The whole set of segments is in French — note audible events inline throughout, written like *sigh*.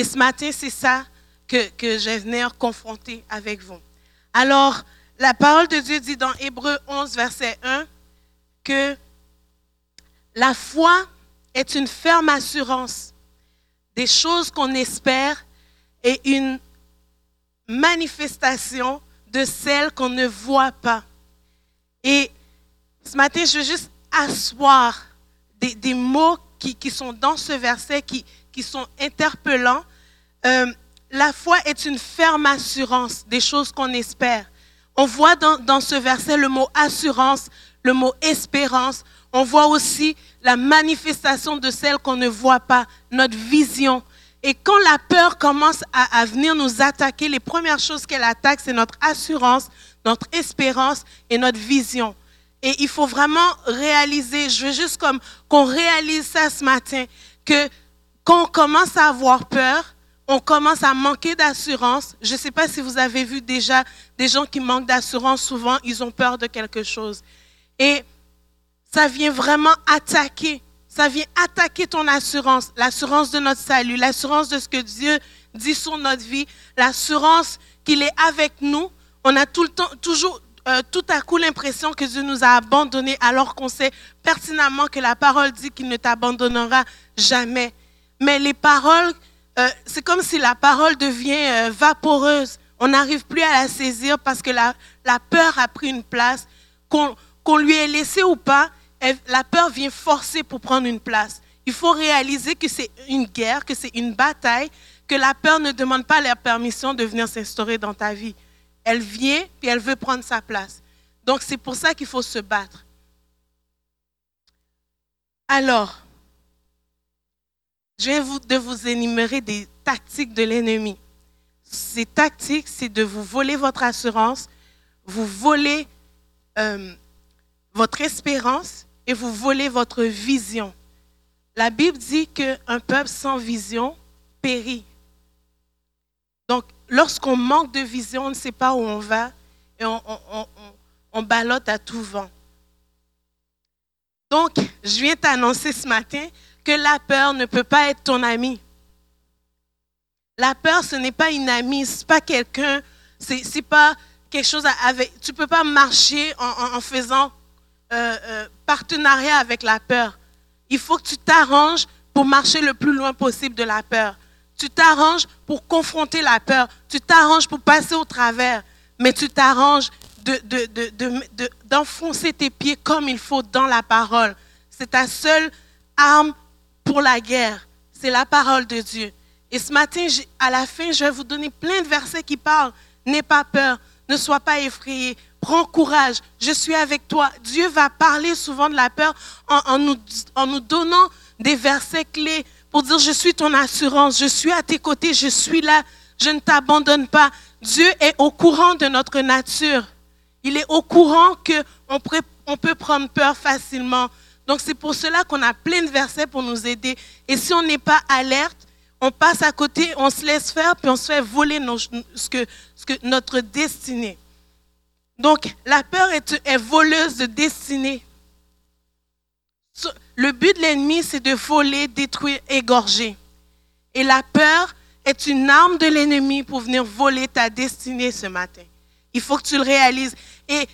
Et ce matin, c'est ça que, que je venir confronter avec vous. Alors, la parole de Dieu dit dans Hébreu 11, verset 1, que la foi est une ferme assurance des choses qu'on espère et une manifestation de celles qu'on ne voit pas. Et ce matin, je veux juste asseoir des, mots qui, sont dans ce verset, qui, qui sont interpellants. Euh, la foi est une ferme assurance des choses qu'on espère. On voit dans, ce verset le mot assurance, le mot espérance. On voit aussi la manifestation de celle qu'on ne voit pas, notre vision. Et quand la peur commence à, venir nous attaquer, les premières choses qu'elle attaque, c'est notre assurance, notre espérance et notre vision. Et il faut vraiment réaliser, je veux juste qu'on réalise ça ce matin, que quand on commence à avoir peur, on commence à manquer d'assurance. Je ne sais pas si vous avez vu déjà des gens qui manquent d'assurance, souvent ils ont peur de quelque chose. Et ça vient vraiment attaquer ça vient attaquer ton assurance, l'assurance de notre salut, l'assurance de ce que Dieu dit sur notre vie, l'assurance qu'il est avec nous. On a tout le temps, toujours, euh, tout à coup l'impression que Dieu nous a abandonnés alors qu'on sait pertinemment que la parole dit qu'il ne t'abandonnera jamais. Mais les paroles, euh, c'est comme si la parole devient euh, vaporeuse. On n'arrive plus à la saisir parce que la, la peur a pris une place, qu'on lui ait laissé ou pas, la peur vient forcer pour prendre une place. Il faut réaliser que c'est une guerre, que c'est une bataille, que la peur ne demande pas la permission de venir s'instaurer dans ta vie. Elle vient, puis elle veut prendre sa place. Donc c'est pour ça qu'il faut se battre. Alors, je viens de vous énumérer des tactiques de l'ennemi. Ces tactiques, c'est de vous voler votre assurance, vous voler euh, votre espérance et vous volez votre vision. La Bible dit qu'un peuple sans vision périt. Donc, lorsqu'on manque de vision, on ne sait pas où on va et on, on, à tout vent. Donc, je viens t'annoncer ce matin que la peur ne peut pas être ton ami. La peur, ce n'est pas une amie, ce n'est pas quelqu'un, ce n'est pas quelque chose avec... Tu ne peux pas marcher en faisant euh, euh, partenariat avec la peur. Il faut que tu t'arranges pour marcher le plus loin possible de la peur. Tu t'arranges pour confronter la peur. Tu t'arranges pour passer au travers. Mais tu t'arranges d'enfoncer de, de, tes pieds comme il faut dans la parole. C'est ta seule arme pour la guerre. C'est la parole de Dieu. Et ce matin, à la fin, je vais vous donner plein de versets qui parlent. N'aie pas peur, ne sois pas effrayé, prends courage, je suis avec toi. Dieu va parler souvent de la peur en, nous, en nous donnant des versets clés pour dire, je suis ton assurance, je suis à tes côtés, je suis là, je ne t'abandonne pas. Dieu est au courant de notre nature. Il est au courant qu'on on peut prendre peur facilement. Donc c'est pour cela qu'on a plein de versets pour nous aider. Et si on n'est pas alerte, on passe à côté, on se laisse faire, puis on se fait voler ce que, notre destinée. Donc, la peur est, voleuse de destinée. Le but de l'ennemi, c'est de voler, détruire, égorger. Et la peur est une arme de l'ennemi pour venir voler ta destinée ce matin. Il faut que tu le réalises. Et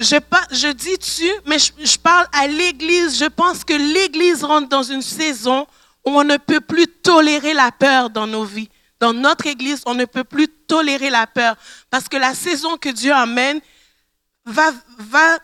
je, dis tu, mais je, je parle à l'Église. Je pense que l'Église rentre dans une saison où on ne peut plus tolérer la peur dans nos vies. Dans notre Église, on ne peut plus tolérer la peur. Parce que la saison que Dieu amène, va, va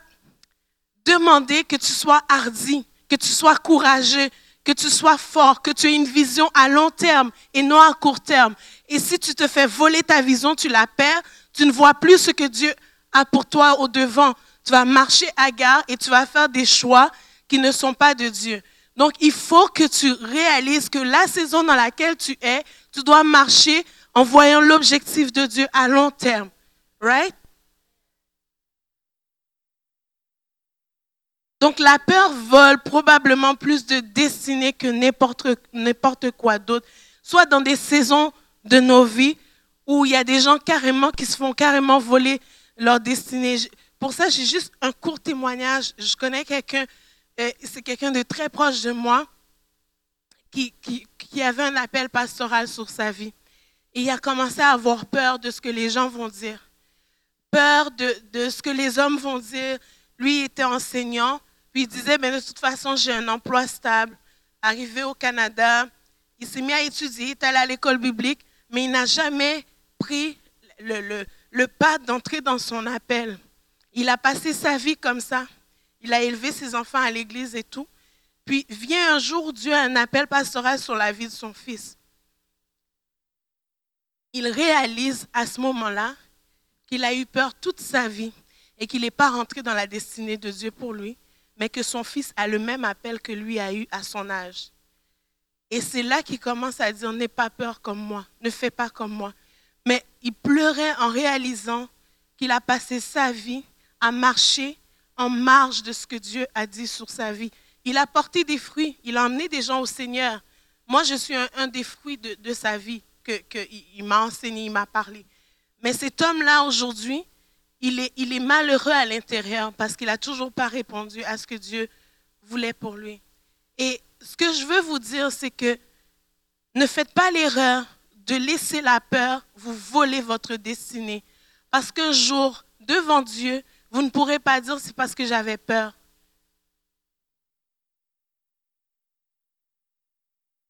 demander que tu sois hardi, que tu sois courageux, que tu sois fort, que tu aies une vision à long terme et non à court terme. Et si tu te fais voler ta vision, tu la perds, tu ne vois plus ce que Dieu a pour toi au devant. Tu vas marcher à gare et tu vas faire des choix qui ne sont pas de Dieu. Donc, il faut que tu réalises que la saison dans laquelle tu es, tu dois marcher en voyant l'objectif de Dieu à long terme. Right? Donc la peur vole probablement plus de destinée que n'importe quoi d'autre, soit dans des saisons de nos vies où il y a des gens carrément qui se font carrément voler leur destinée. Pour ça, j'ai juste un court témoignage. Je connais quelqu'un, euh, c'est quelqu'un de très proche de moi, qui, qui, avait un appel pastoral sur sa vie. Il a commencé à avoir peur de ce que les gens vont dire. Peur de, de ce que les hommes vont dire. Lui était enseignant, puis il disait, mais de toute façon, j'ai un emploi stable. Arrivé au Canada, il s'est mis à étudier, il est allé à l'école biblique, mais il n'a jamais pris le, le, le pas d'entrer dans son appel. Il a passé sa vie comme ça. Il a élevé ses enfants à l'église et tout. Puis vient un jour, Dieu a un appel pastoral sur la vie de son fils. Il réalise à ce moment-là qu'il a eu peur toute sa vie et qu'il n'est pas rentré dans la destinée de Dieu pour lui, mais que son fils a le même appel que lui a eu à son âge. Et c'est là qu'il commence à dire, n'aie pas peur comme moi, ne fais pas comme moi. Mais il pleurait en réalisant qu'il a passé sa vie à marcher en marge de ce que Dieu a dit sur sa vie. Il a porté des fruits, il a emmené des gens au Seigneur. Moi, je suis un, des fruits de, sa vie qu'il m'a enseigné, il m'a parlé. Mais cet homme-là, aujourd'hui, il est, il est malheureux à l'intérieur parce qu'il n'a toujours pas répondu à ce que Dieu voulait pour lui. Et ce que je veux vous dire, c'est que ne faites pas l'erreur de laisser la peur vous voler votre destinée. Parce qu'un jour, devant Dieu, vous ne pourrez pas dire c'est parce que j'avais peur.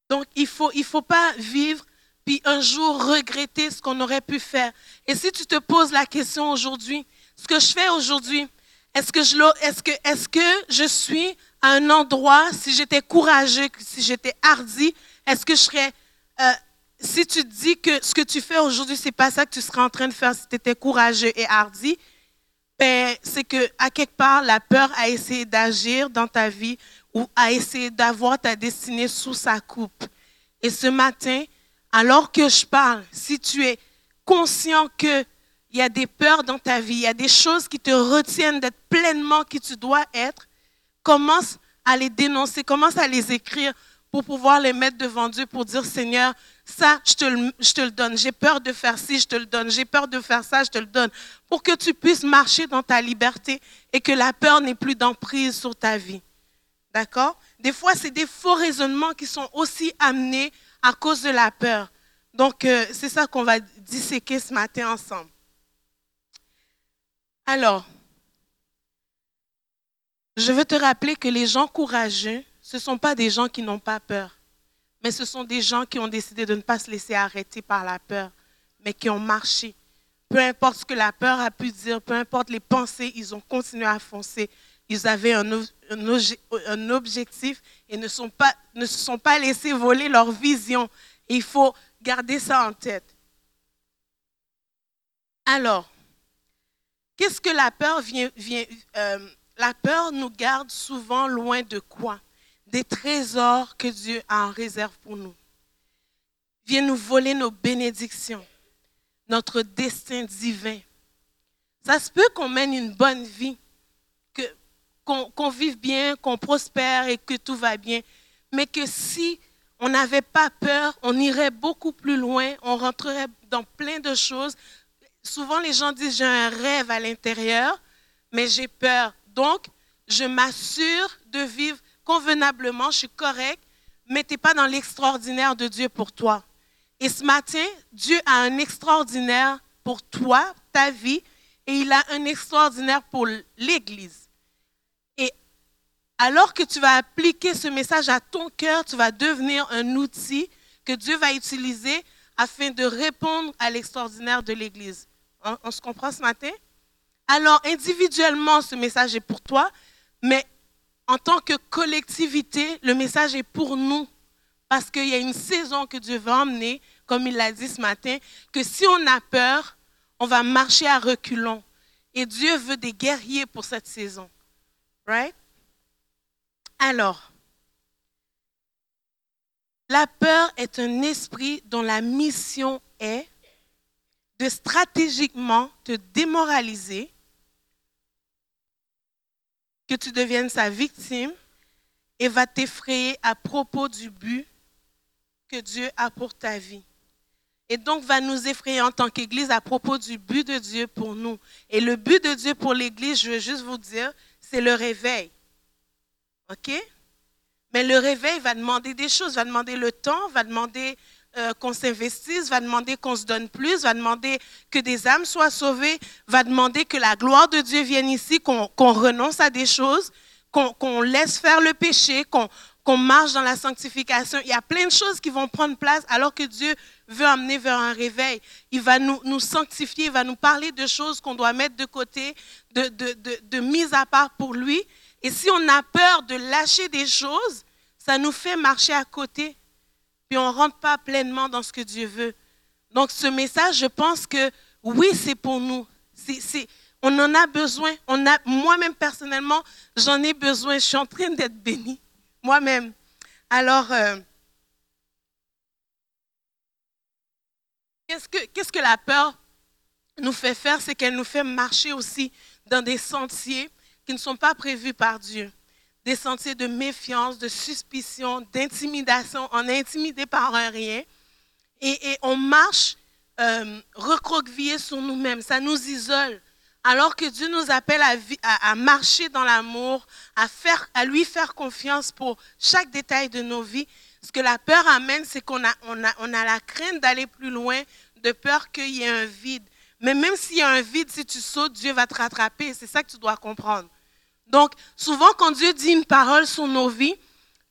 Donc, il ne faut, il faut pas vivre puis un jour regretter ce qu'on aurait pu faire. Et si tu te poses la question aujourd'hui, ce que je fais aujourd'hui, est-ce que, je, est-ce, que, est-ce que je suis à un endroit, si j'étais courageux, si j'étais hardi, est-ce que je serais... Euh, si tu dis que ce que tu fais aujourd'hui, c'est pas ça que tu serais en train de faire si tu étais courageux et hardi, ben, c'est que à quelque part, la peur a essayé d'agir dans ta vie ou a essayé d'avoir ta destinée sous sa coupe. Et ce matin, alors que je parle, si tu es conscient qu'il y a des peurs dans ta vie, il y a des choses qui te retiennent d'être pleinement qui tu dois être, commence à les dénoncer, commence à les écrire pour pouvoir les mettre devant Dieu pour dire Seigneur, ça, je te, le, donne. J'ai peur de faire ci, je te le donne. J'ai peur de faire ça, je te le donne. Pour que tu puisses marcher dans ta liberté et que la peur n'ait plus d'emprise sur ta vie. D'accord? Des fois, c'est des faux raisonnements qui sont aussi amenés à cause de la peur. Donc, euh, c'est ça qu'on va disséquer ce matin ensemble. Alors, je veux te rappeler que les gens courageux, ce ne sont pas des gens qui n'ont pas peur mais ce sont des gens qui ont décidé de ne pas se laisser arrêter par la peur, mais qui ont marché. Peu importe ce que la peur a pu dire, peu importe les pensées, ils ont continué à foncer. Ils avaient un, objectif et ne, se sont pas laissés voler leur vision. il faut garder ça en tête. Alors, qu'est-ce que la peur vient, vient euh, La peur nous garde souvent loin de quoi? Des trésors que Dieu a en réserve pour nous. Viens nous voler nos bénédictions, notre destin divin. Ça se peut qu'on mène une bonne vie, qu'on vive bien, qu'on prospère et que tout va bien, mais que si on n'avait pas peur, on irait beaucoup plus loin, on rentrerait dans plein de choses. Souvent, les gens disent, j'ai un rêve à l'intérieur, mais j'ai peur. Donc, je m'assure de vivre convenablement, je suis correct, mais tu n'es pas dans l'extraordinaire de Dieu pour toi. Et ce matin, Dieu a un extraordinaire pour toi, ta vie, et il a un extraordinaire pour l'Église. Et alors que tu vas appliquer ce message à ton cœur, tu vas devenir un outil que Dieu va utiliser afin de répondre à l'extraordinaire de l'Église. On, on, se comprend ce matin? Alors, individuellement, ce message est pour toi, mais en tant que collectivité, le message est pour nous. Parce qu'il y a une saison que Dieu va emmener, comme il l'a dit ce matin, que si on a peur, on va marcher à reculons. Et Dieu veut des guerriers pour cette saison. Right? Alors, la peur est un esprit dont la mission est de stratégiquement te démoraliser que tu deviennes sa victime et va t'effrayer à propos du but que Dieu a pour ta vie. Et donc va nous effrayer en tant qu'Église à propos du but de Dieu pour nous. Et le but de Dieu pour l'Église, je veux juste vous dire, c'est le réveil. OK? Mais le réveil va demander des choses, va demander le temps, va demander euh, qu'on s'investisse, va demander qu'on se donne plus, va demander que des âmes soient sauvées, va demander que la gloire de Dieu vienne ici, qu'on renonce à des choses, qu'on laisse faire le péché, qu'on marche dans la sanctification. Il y a plein de choses qui vont prendre place alors que Dieu veut amener vers un réveil. Il va nous, sanctifier, il va nous parler de choses qu'on doit mettre de côté, de, de, de, de mise à part pour lui. Et si on a peur de lâcher des choses, ça nous fait marcher à côté. Puis on ne rentre pas pleinement dans ce que Dieu veut. Donc ce message, je pense que oui, c'est pour nous. On en a besoin. Moi-même personnellement, j'en ai besoin. Je suis en train d'être bénie. Moi-même. Alors, euh, qu'est-ce, que, qu'est-ce que la peur nous fait faire? C'est qu'elle nous fait marcher aussi dans des sentiers qui ne sont pas prévus par Dieu. Des sentiers de méfiance, de suspicion, d'intimidation. On est intimidé par un rien. Et, on marche euh, recroquevillé sur nous-mêmes. Ça nous isole. Alors que Dieu nous appelle à, marcher dans l'amour, à, à lui faire confiance pour chaque détail de nos vies. Ce que la peur amène, c'est qu'on a, on a, on a la crainte d'aller plus loin, de peur qu'il y ait un vide. Mais même s'il y a un vide, si tu sautes, Dieu va te rattraper. C'est ça que tu dois comprendre. Donc, souvent, quand Dieu dit une parole sur nos vies,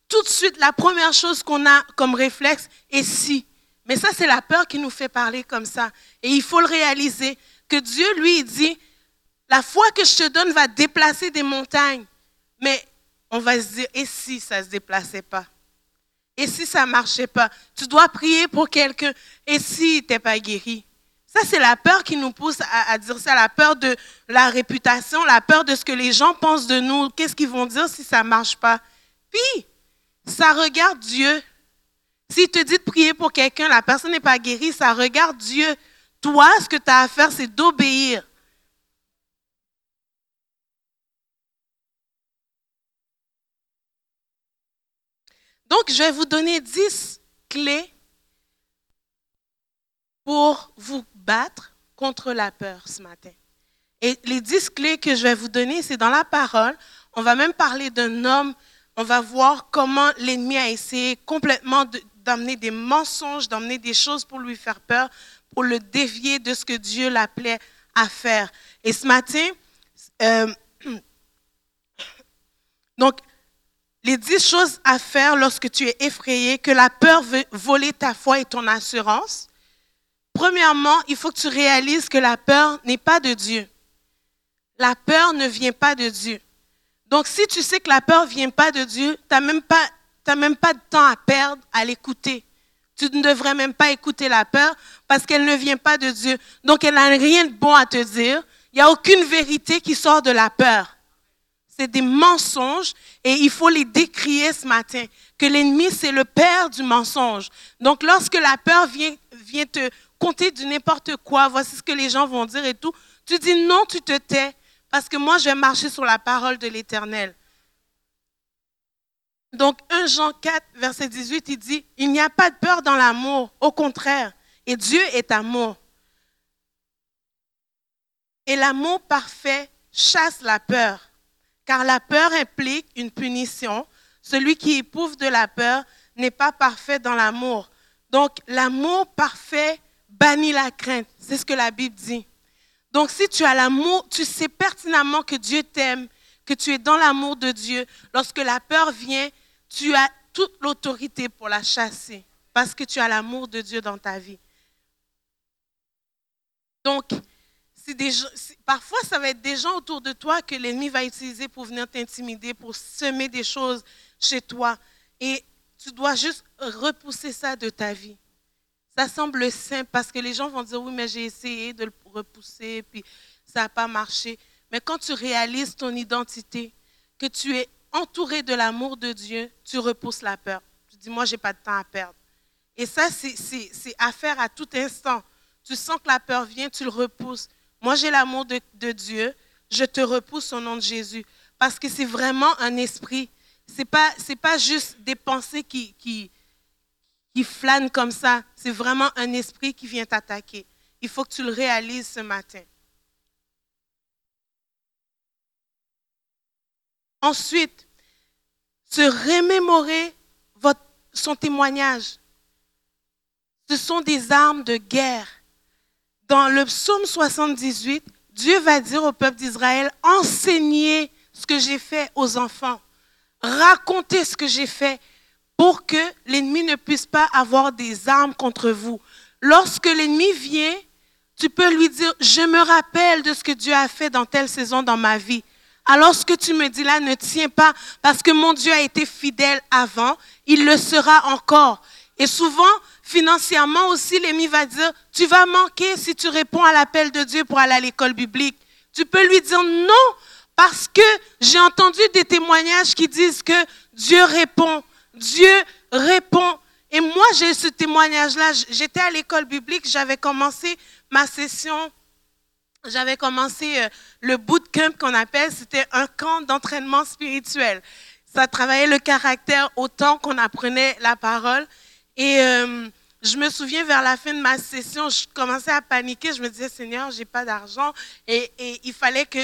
tout de suite, la première chose qu'on a comme réflexe est si. Mais ça, c'est la peur qui nous fait parler comme ça. Et il faut le réaliser, que Dieu, lui, dit, la foi que je te donne va déplacer des montagnes. Mais on va se dire, et si ça ne se déplaçait pas? Et si ça ne marchait pas? Tu dois prier pour quelqu'un. Et si tu n'es pas guéri? Ça, c'est la peur qui nous pousse à, dire ça, la peur de la réputation, la peur de ce que les gens pensent de nous. Qu'est-ce qu'ils vont dire si ça ne marche pas? Puis, ça regarde Dieu. S'il te dit de prier pour quelqu'un, la personne n'est pas guérie, ça regarde Dieu. Toi, ce que tu as à faire, c'est d'obéir. Donc, je vais vous donner dix clés pour vous contre la peur ce matin. Et les dix clés que je vais vous donner, c'est dans la parole. On va même parler d'un homme. On va voir comment l'ennemi a essayé complètement d'amener des mensonges, d'amener des choses pour lui faire peur, pour le dévier de ce que Dieu l'appelait à faire. Et ce matin, euh, *clears throat* donc, les dix choses à faire lorsque tu es effrayé, que la peur veut voler ta foi et ton assurance. Premièrement, il faut que tu réalises que la peur n'est pas de Dieu. La peur ne vient pas de Dieu. Donc, si tu sais que la peur ne vient pas de Dieu, tu n'as même, pas, même pas de temps à perdre à l'écouter. Tu ne devrais même pas écouter la peur parce qu'elle ne vient pas de Dieu. Donc, elle n'a rien de bon à te dire. Il n'y a aucune vérité qui sort de la peur c'est des mensonges et il faut les décrier ce matin. Que l'ennemi, c'est le père du mensonge. Donc, lorsque la peur vient, vient te compter du n'importe quoi, voici ce que les gens vont dire et tout, tu dis non, tu te tais, parce que moi, je vais marcher sur la parole de l'Éternel. Donc, 1 Jean 4, verset 18, il dit, il n'y a pas de peur dans l'amour, au contraire, et Dieu est amour. Et l'amour parfait chasse la peur car la peur implique une punition. Celui qui éprouve de la peur n'est pas parfait dans l'amour. Donc l'amour parfait bannit la crainte. C'est ce que la Bible dit. Donc si tu as l'amour, tu sais pertinemment que Dieu t'aime, que tu es dans l'amour de Dieu. Lorsque la peur vient, tu as toute l'autorité pour la chasser parce que tu as l'amour de Dieu dans ta vie. Donc, parfois, ça va être des gens autour de toi que l'ennemi va utiliser pour venir t'intimider, pour semer des choses chez toi. Et tu dois juste repousser ça de ta vie. Ça semble simple parce que les gens vont dire, oui, mais j'ai essayé de le repousser, puis ça n'a pas marché. Mais quand tu réalises ton identité, que tu es entouré de l'amour de Dieu, tu repousses la peur. Tu dis, moi, je n'ai pas de temps à perdre. Et ça, c'est à faire à tout instant. Tu sens que la peur vient, tu le repousses. Moi, j'ai l'amour de, Dieu. Je te repousse au nom de Jésus. Parce que c'est vraiment un esprit. Ce n'est pas, pas juste des pensées qui, qui flânent comme ça. C'est vraiment un esprit qui vient t'attaquer. Il faut que tu le réalises ce matin. Ensuite, se remémorer son témoignage. Ce sont des armes de guerre. Dans le psaume 78, Dieu va dire au peuple d'Israël, enseignez ce que j'ai fait aux enfants. Racontez ce que j'ai fait pour que l'ennemi ne puisse pas avoir des armes contre vous. Lorsque l'ennemi vient, tu peux lui dire, je me rappelle de ce que Dieu a fait dans telle saison dans ma vie. Alors ce que tu me dis là ne tient pas parce que mon Dieu a été fidèle avant, il le sera encore. Et souvent, financièrement aussi, l'ennemi va dire, tu vas manquer si tu réponds à l'appel de Dieu pour aller à l'école biblique. Tu peux lui dire non parce que j'ai entendu des témoignages qui disent que Dieu répond. Dieu répond. Et moi, j'ai ce témoignage-là. J'étais à l'école biblique, j'avais commencé ma session j'avais commencé euh, le bootcamp qu'on appelle, c'était un camp d'entraînement spirituel. Ça travaillait le caractère autant qu'on apprenait la parole. Et euh, je me souviens, vers la fin de ma session, je commençais à paniquer. Je me disais, Seigneur, j'ai pas d'argent. Et, il fallait que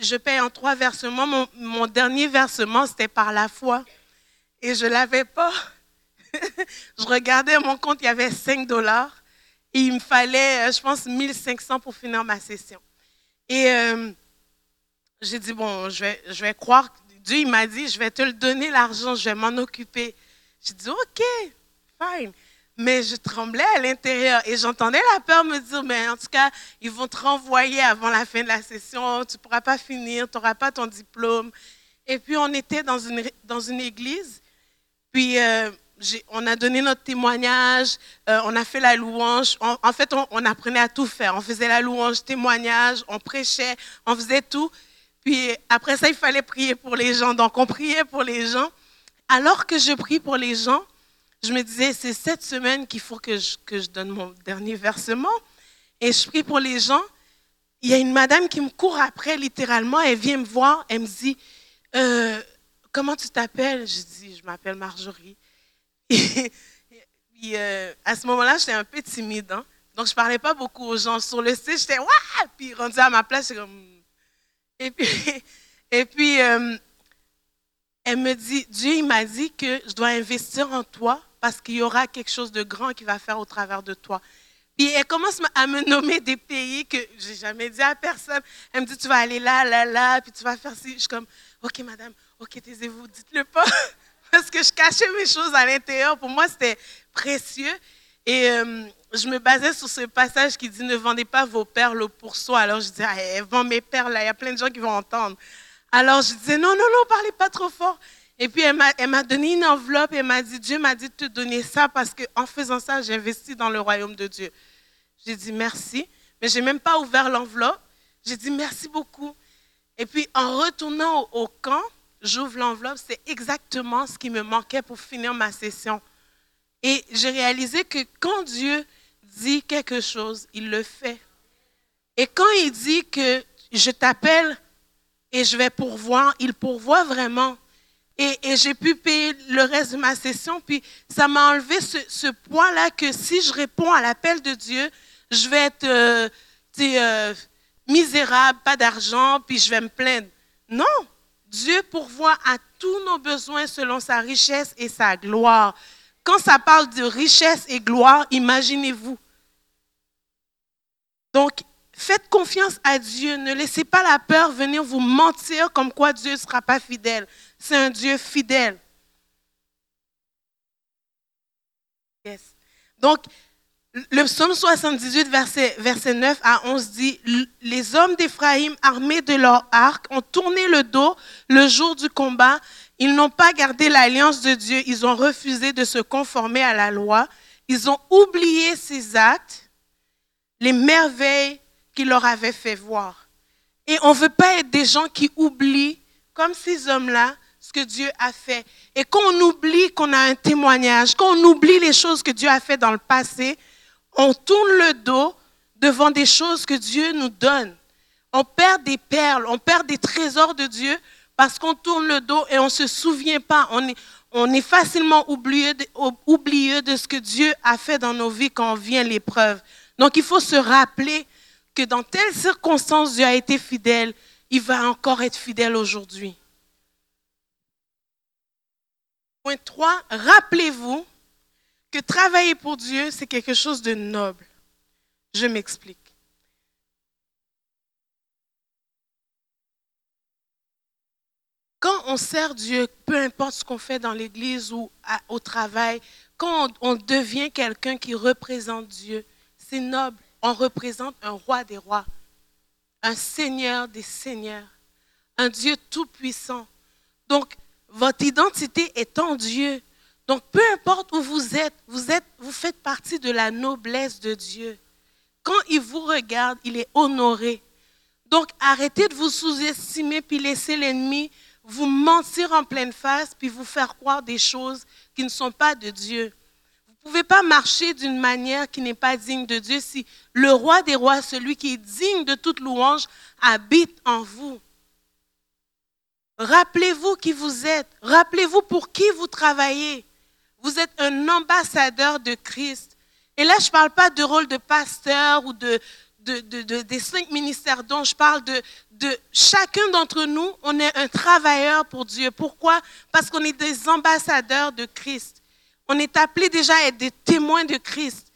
je paye en trois versements. Mon, mon dernier versement, c'était par la foi. Et je l'avais pas. *laughs* je regardais mon compte, il y avait 5 dollars il me fallait, euh, je pense, 1500 pour finir ma session. Et euh, j'ai dit, bon, je vais, croire. Dieu, il m'a dit, je vais te le donner, l'argent, je vais m'en occuper. J'ai dit, OK, fine. Mais je tremblais à l'intérieur et j'entendais la peur me dire, mais en tout cas, ils vont te renvoyer avant la fin de la session, tu ne pourras pas finir, tu n'auras pas ton diplôme. Et puis, on était dans une église. Puis, euh, on a donné notre témoignage, euh, on a fait la louange. en fait, on, apprenait à tout faire. On faisait la louange, témoignage, on prêchait, on faisait tout. Puis après ça, il fallait prier pour les gens. Donc, on priait pour les gens. Alors que je prie pour les gens, je me disais, c'est cette semaine qu'il faut que je, donne mon dernier versement. Et je prie pour les gens. Il y a une madame qui me court après, littéralement. Elle vient me voir. Elle me dit, euh, comment tu t'appelles? Je dis, je m'appelle Marjorie. *laughs* Euh, à ce moment-là, j'étais un peu timide. Hein. Donc, je ne parlais pas beaucoup aux gens. Sur le site, j'étais Waouh! Puis, rendu à ma place, j'étais comme. Et puis, *laughs* et puis euh, elle me dit Dieu, il m'a dit que je dois investir en toi parce qu'il y aura quelque chose de grand qui va faire au travers de toi. Puis elle commence à me nommer des pays que j'ai jamais dit à personne. Elle me dit, tu vas aller là, là, là, puis tu vas faire ci. Je suis comme, OK, madame, OK, taisez-vous, dites-le pas *laughs* parce que je cachais mes choses à l'intérieur. Pour moi, c'était précieux. Et euh, je me basais sur ce passage qui dit Ne vendez pas vos perles au pourceau. Alors je disais ah, Elle vend mes perles, là. il y a plein de gens qui vont entendre. Alors je disais Non, non, non, parlez pas trop fort. Et puis elle m'a donné une enveloppe et elle m'a dit Dieu m'a dit de te donner ça parce qu'en faisant ça, j'investis dans le royaume de Dieu. J'ai dit merci, mais je n'ai même pas ouvert l'enveloppe. J'ai dit merci beaucoup. Et puis en retournant au camp, j'ouvre l'enveloppe, c'est exactement ce qui me manquait pour finir ma session. Et j'ai réalisé que quand Dieu dit quelque chose, il le fait. Et quand il dit que je t'appelle et je vais pourvoir, il pourvoit vraiment. Et, j'ai pu payer le reste de ma session. Puis ça m'a enlevé ce, poids-là que si je réponds à l'appel de Dieu, je vais être euh, euh, misérable, pas d'argent, puis je vais me plaindre. Non, Dieu pourvoit à tous nos besoins selon sa richesse et sa gloire. Quand ça parle de richesse et gloire, imaginez-vous. Donc, faites confiance à Dieu. Ne laissez pas la peur venir vous mentir comme quoi Dieu ne sera pas fidèle. C'est un Dieu fidèle. Yes. Donc, le psaume 78, verset, verset 9 à 11 dit, Les hommes d'Éphraïm, armés de leur arc, ont tourné le dos le jour du combat. Ils n'ont pas gardé l'alliance de Dieu. Ils ont refusé de se conformer à la loi. Ils ont oublié ses actes, les merveilles qu'il leur avait fait voir. Et on ne veut pas être des gens qui oublient, comme ces hommes-là, ce que Dieu a fait. Et quand on oublie qu'on a un témoignage, quand on oublie les choses que Dieu a fait dans le passé, on tourne le dos devant des choses que Dieu nous donne. On perd des perles, on perd des trésors de Dieu parce qu'on tourne le dos et on ne se souvient pas. On est, facilement oublieux de, oublieux de ce que Dieu a fait dans nos vies quand vient l'épreuve. Donc il faut se rappeler que dans telle circonstance, Dieu a été fidèle. Il va encore être fidèle aujourd'hui. Point 3, rappelez-vous que travailler pour Dieu, c'est quelque chose de noble. Je m'explique. Quand on sert Dieu, peu importe ce qu'on fait dans l'église ou au travail, quand on, devient quelqu'un qui représente Dieu, c'est noble. On représente un roi des rois, un seigneur des seigneurs, un Dieu tout-puissant. Donc, votre identité est en Dieu. Donc, peu importe où vous êtes, vous, êtes, vous faites partie de la noblesse de Dieu. Quand il vous regarde, il est honoré. Donc, arrêtez de vous sous-estimer puis laissez l'ennemi vous mentir en pleine face puis vous faire croire des choses qui ne sont pas de Dieu. Vous ne pouvez pas marcher d'une manière qui n'est pas digne de Dieu si le roi des rois, celui qui est digne de toute louange, habite en vous. Rappelez-vous qui vous êtes. Rappelez-vous pour qui vous travaillez. Vous êtes un ambassadeur de Christ. Et là, je ne parle pas de rôle de pasteur ou de, des cinq ministères dont je parle de, chacun d'entre nous, on est un travailleur pour Dieu. Pourquoi? Parce qu'on est des ambassadeurs de Christ. On est appelé déjà à être des témoins de Christ.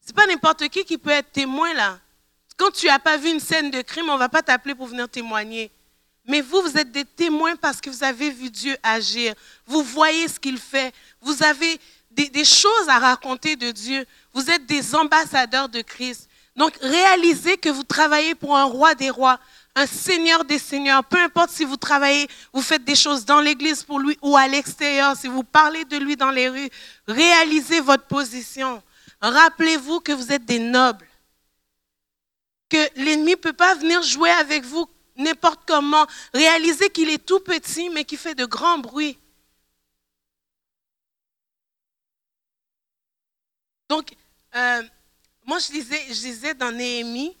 Ce n'est pas n'importe qui qui peut être témoin là. Quand tu n'as pas vu une scène de crime, on ne va pas t'appeler pour venir témoigner. Mais vous, vous êtes des témoins parce que vous avez vu Dieu agir. Vous voyez ce qu'il fait. Vous avez des, choses à raconter de Dieu. Vous êtes des ambassadeurs de Christ. Donc, réalisez que vous travaillez pour un roi des rois, un seigneur des seigneurs. Peu importe si vous travaillez, vous faites des choses dans l'église pour lui ou à l'extérieur, si vous parlez de lui dans les rues, réalisez votre position. Rappelez-vous que vous êtes des nobles. Que l'ennemi ne peut pas venir jouer avec vous n'importe comment. Réalisez qu'il est tout petit, mais qu'il fait de grands bruits. Donc, euh, moi, je disais, je dans Néhémie,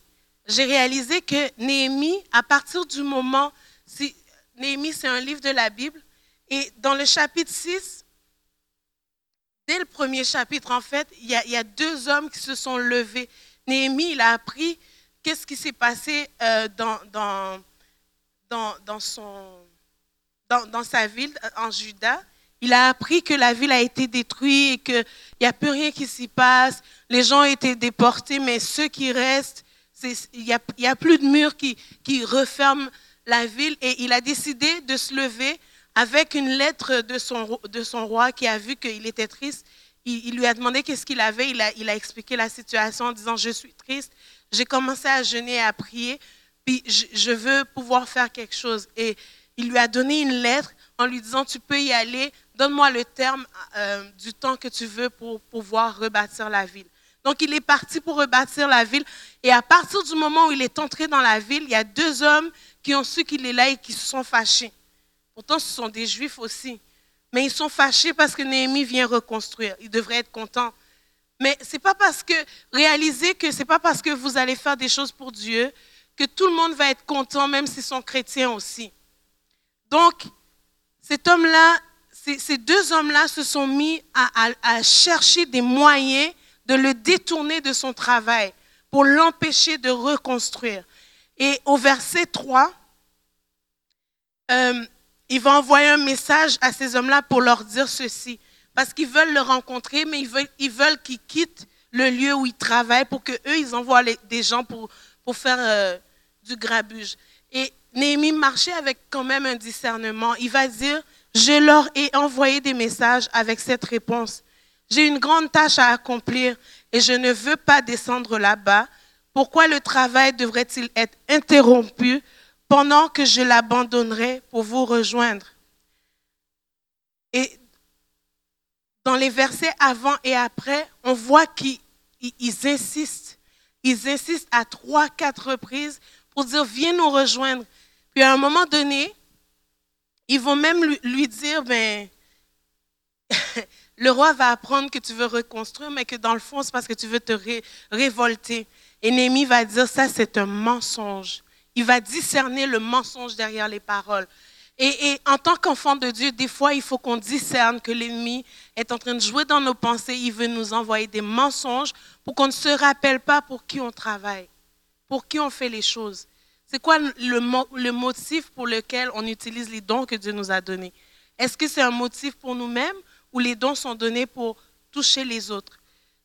j'ai réalisé que Néhémie, à partir du moment, si, Néhémie, c'est un livre de la Bible, et dans le chapitre 6, dès le premier chapitre, en fait, il y a, deux hommes qui se sont levés. Néhémie, il a appris qu'est-ce qui s'est passé euh, dans, dans, dans, son, dans, dans sa ville, en Juda. Il a appris que la ville a été détruite et qu'il n'y a plus rien qui s'y passe. Les gens ont été déportés, mais ceux qui restent, il n'y a, a, plus de murs qui, qui referment la ville. Et il a décidé de se lever avec une lettre de son, de son roi qui a vu qu'il était triste. Il, lui a demandé qu'est-ce qu'il avait. Il a, il a expliqué la situation en disant, je suis triste. J'ai commencé à jeûner et à prier. Je veux pouvoir faire quelque chose. Et il lui a donné une lettre en lui disant, tu peux y aller, donne-moi le terme euh, du temps que tu veux pour pouvoir rebâtir la ville. Donc il est parti pour rebâtir la ville. Et à partir du moment où il est entré dans la ville, il y a deux hommes qui ont su qu'il est là et qui se sont fâchés. Pourtant, ce sont des juifs aussi. Mais ils sont fâchés parce que Néhémie vient reconstruire. Ils devraient être contents. Mais c'est pas parce que, réalisez que c'est pas parce que vous allez faire des choses pour Dieu que tout le monde va être content, même s'ils sont chrétiens aussi. Donc, cet homme-là ces, deux hommes-là se sont mis à, chercher des moyens de le détourner de son travail pour l'empêcher de reconstruire. Et au verset 3, euh, il va envoyer un message à ces hommes-là pour leur dire ceci. Parce qu'ils veulent le rencontrer, mais ils veulent, qu'ils quittent le lieu où ils travaillent pour qu'eux, ils envoient des gens pour, pour faire euh, du grabuge. Et Néhémie marchait avec quand même un discernement. Il va dire, je leur ai envoyé des messages avec cette réponse. J'ai une grande tâche à accomplir et je ne veux pas descendre là-bas. Pourquoi le travail devrait-il être interrompu pendant que je l'abandonnerai pour vous rejoindre? Et dans les versets avant et après, on voit qu'ils insistent. Ils insistent à trois, quatre reprises pour dire, viens nous rejoindre. Puis à un moment donné, ils vont même lui, dire, ben, *laughs* le roi va apprendre que tu veux reconstruire, mais que dans le fond, c'est parce que tu veux te révolter. Et Néhémie va dire, ça, c'est un mensonge. Il va discerner le mensonge derrière les paroles. Et en tant qu'enfant de Dieu, des fois, il faut qu'on discerne que l'ennemi est en train de jouer dans nos pensées. Il veut nous envoyer des mensonges pour qu'on ne se rappelle pas pour qui on travaille, pour qui on fait les choses. C'est quoi le, le, motif pour lequel on utilise les dons que Dieu nous a donnés? Est-ce que c'est un motif pour nous-mêmes ou les dons sont donnés pour toucher les autres?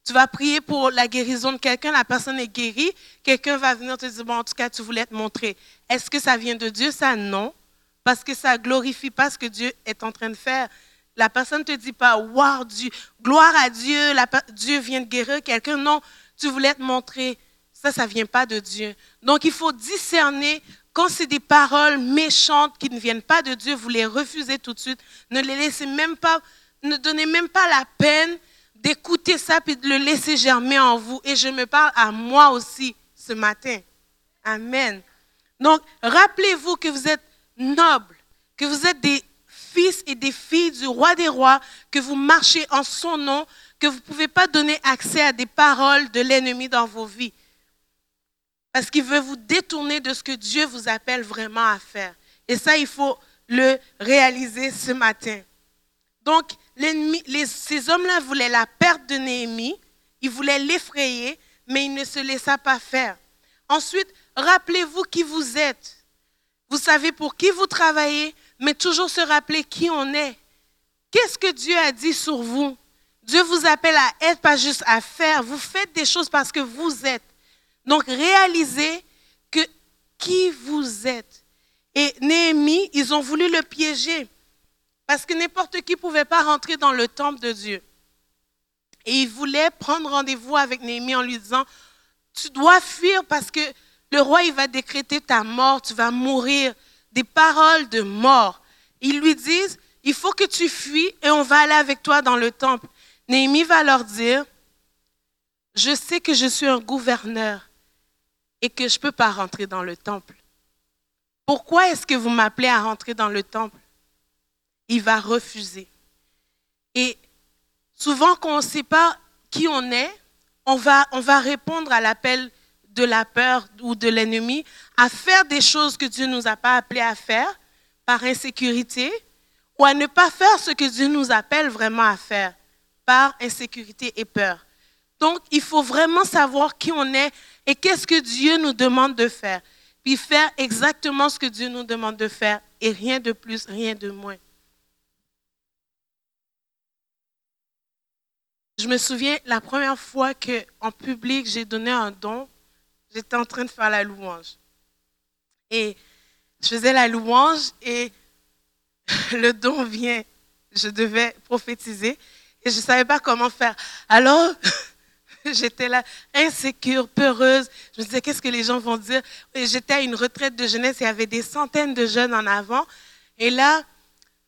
Tu vas prier pour la guérison de quelqu'un, la personne est guérie, quelqu'un va venir te dire, bon, en tout cas, tu voulais te montrer. Est-ce que ça vient de Dieu? Ça, non. Parce que ça glorifie pas ce que Dieu est en train de faire. La personne ne te dit pas, wow, Dieu, gloire à Dieu, Dieu vient de guérir quelqu'un. Non, tu voulais te montrer. Ça, ça ne vient pas de Dieu. Donc, il faut discerner quand c'est des paroles méchantes qui ne viennent pas de Dieu, vous les refusez tout de suite. Ne les laissez même pas, ne donnez même pas la peine d'écouter ça puis de le laisser germer en vous. Et je me parle à moi aussi ce matin. Amen. Donc, rappelez-vous que vous êtes nobles, que vous êtes des fils et des filles du roi des rois, que vous marchez en son nom, que vous ne pouvez pas donner accès à des paroles de l'ennemi dans vos vies. Parce qu'il veut vous détourner de ce que Dieu vous appelle vraiment à faire. Et ça, il faut le réaliser ce matin. Donc, ces hommes-là voulaient la perte de Néhémie, ils voulaient l'effrayer, mais il ne se laissa pas faire. Ensuite, rappelez-vous qui vous êtes. Vous savez pour qui vous travaillez, mais toujours se rappeler qui on est. Qu'est-ce que Dieu a dit sur vous? Dieu vous appelle à être, pas juste à faire. Vous faites des choses parce que vous êtes. Donc réalisez que qui vous êtes. Et Néhémie, ils ont voulu le piéger parce que n'importe qui ne pouvait pas rentrer dans le temple de Dieu. Et ils voulaient prendre rendez-vous avec Néhémie en lui disant, tu dois fuir parce que le roi, il va décréter ta mort, tu vas mourir. Des paroles de mort. Ils lui disent, il faut que tu fuis et on va aller avec toi dans le temple. Néhémie va leur dire, je sais que je suis un gouverneur et que je ne peux pas rentrer dans le temple. Pourquoi est-ce que vous m'appelez à rentrer dans le temple? Il va refuser. Et souvent, quand on ne sait pas qui on est, on va, on va répondre à l'appel de la peur ou de l'ennemi à faire des choses que Dieu ne nous a pas appelés à faire par insécurité ou à ne pas faire ce que Dieu nous appelle vraiment à faire par insécurité et peur. Donc, il faut vraiment savoir qui on est et qu'est-ce que Dieu nous demande de faire? Puis faire exactement ce que Dieu nous demande de faire et rien de plus, rien de moins. Je me souviens la première fois qu'en public j'ai donné un don, j'étais en train de faire la louange. Et je faisais la louange et *laughs* le don vient. Je devais prophétiser et je ne savais pas comment faire. Alors, *laughs* *laughs* J'étais là, insécure, peureuse. Je me disais, qu'est-ce que les gens vont dire? J'étais à une retraite de jeunesse, il y avait des centaines de jeunes en avant. Et là,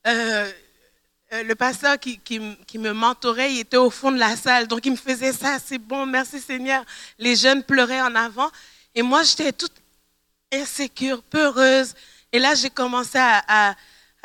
euh, euh, le pasteur qui, me mentorait, il était au fond de la salle. Donc, il me faisait ça, c'est bon, merci Seigneur. Les jeunes pleuraient en avant. Et moi, j'étais toute insécure, peureuse. Et là, j'ai commencé à,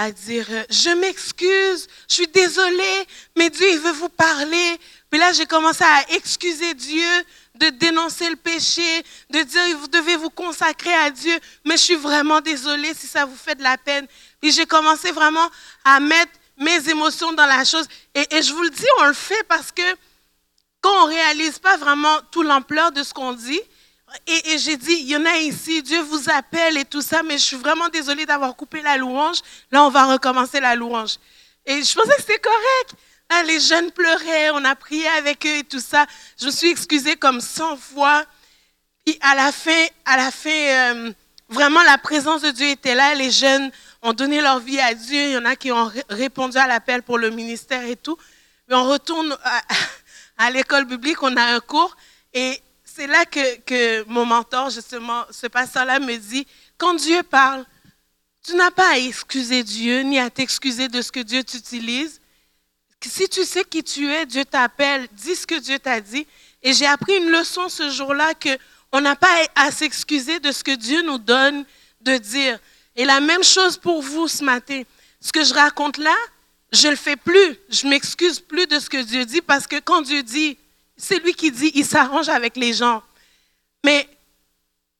à dire, je m'excuse, je suis désolée, mais Dieu, il veut vous parler. Puis là, j'ai commencé à excuser Dieu, de dénoncer le péché, de dire, vous devez vous consacrer à Dieu, mais je suis vraiment désolée si ça vous fait de la peine. Puis j'ai commencé vraiment à mettre mes émotions dans la chose. Et, je vous le dis, on le fait parce que quand on ne réalise pas vraiment toute l'ampleur de ce qu'on dit, et j'ai dit, il y en a ici, Dieu vous appelle et tout ça, mais je suis vraiment désolée d'avoir coupé la louange. Là, on va recommencer la louange. Et je pensais que c'était correct. Ah, les jeunes pleuraient, on a prié avec eux et tout ça. Je me suis excusée comme 100 fois. Et à la fin, à la fin euh, vraiment, la présence de Dieu était là. Les jeunes ont donné leur vie à Dieu. Il y en a qui ont répondu à l'appel pour le ministère et tout. Mais on retourne à, l'école biblique, on a un cours. Et c'est là que, que mon mentor, justement, ce pasteur-là me dit, quand Dieu parle, tu n'as pas à excuser Dieu, ni à t'excuser de ce que Dieu t'utilise si tu sais qui tu es, Dieu t'appelle, dis ce que Dieu t'a dit. Et j'ai appris une leçon ce jour-là que on n'a pas à s'excuser de ce que Dieu nous donne de dire. Et la même chose pour vous ce matin. Ce que je raconte là, je ne le fais plus. Je m'excuse plus de ce que Dieu dit parce que quand Dieu dit, c'est lui qui dit, il s'arrange avec les gens. Mais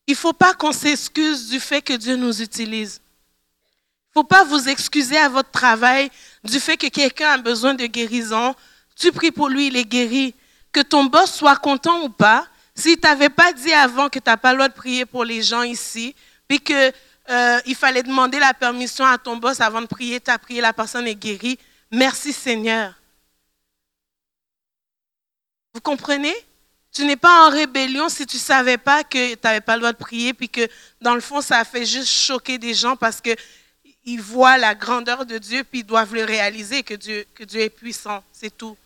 il ne faut pas qu'on s'excuse du fait que Dieu nous utilise. Il ne faut pas vous excuser à votre travail du fait que quelqu'un a besoin de guérison. Tu pries pour lui, il est guéri. Que ton boss soit content ou pas, s'il ne t'avait pas dit avant que tu n'as pas le droit de prier pour les gens ici, puis que euh, fallait demander la permission à ton boss avant de prier, tu as prié, la personne est guérie. Merci Seigneur. Vous comprenez? Tu n'es pas en rébellion si tu ne savais pas que tu n'avais pas le droit de prier, puis que dans le fond, ça a fait juste choquer des gens parce qu'ils voient la grandeur de Dieu, puis ils doivent le réaliser que Dieu, que Dieu est puissant. C'est tout.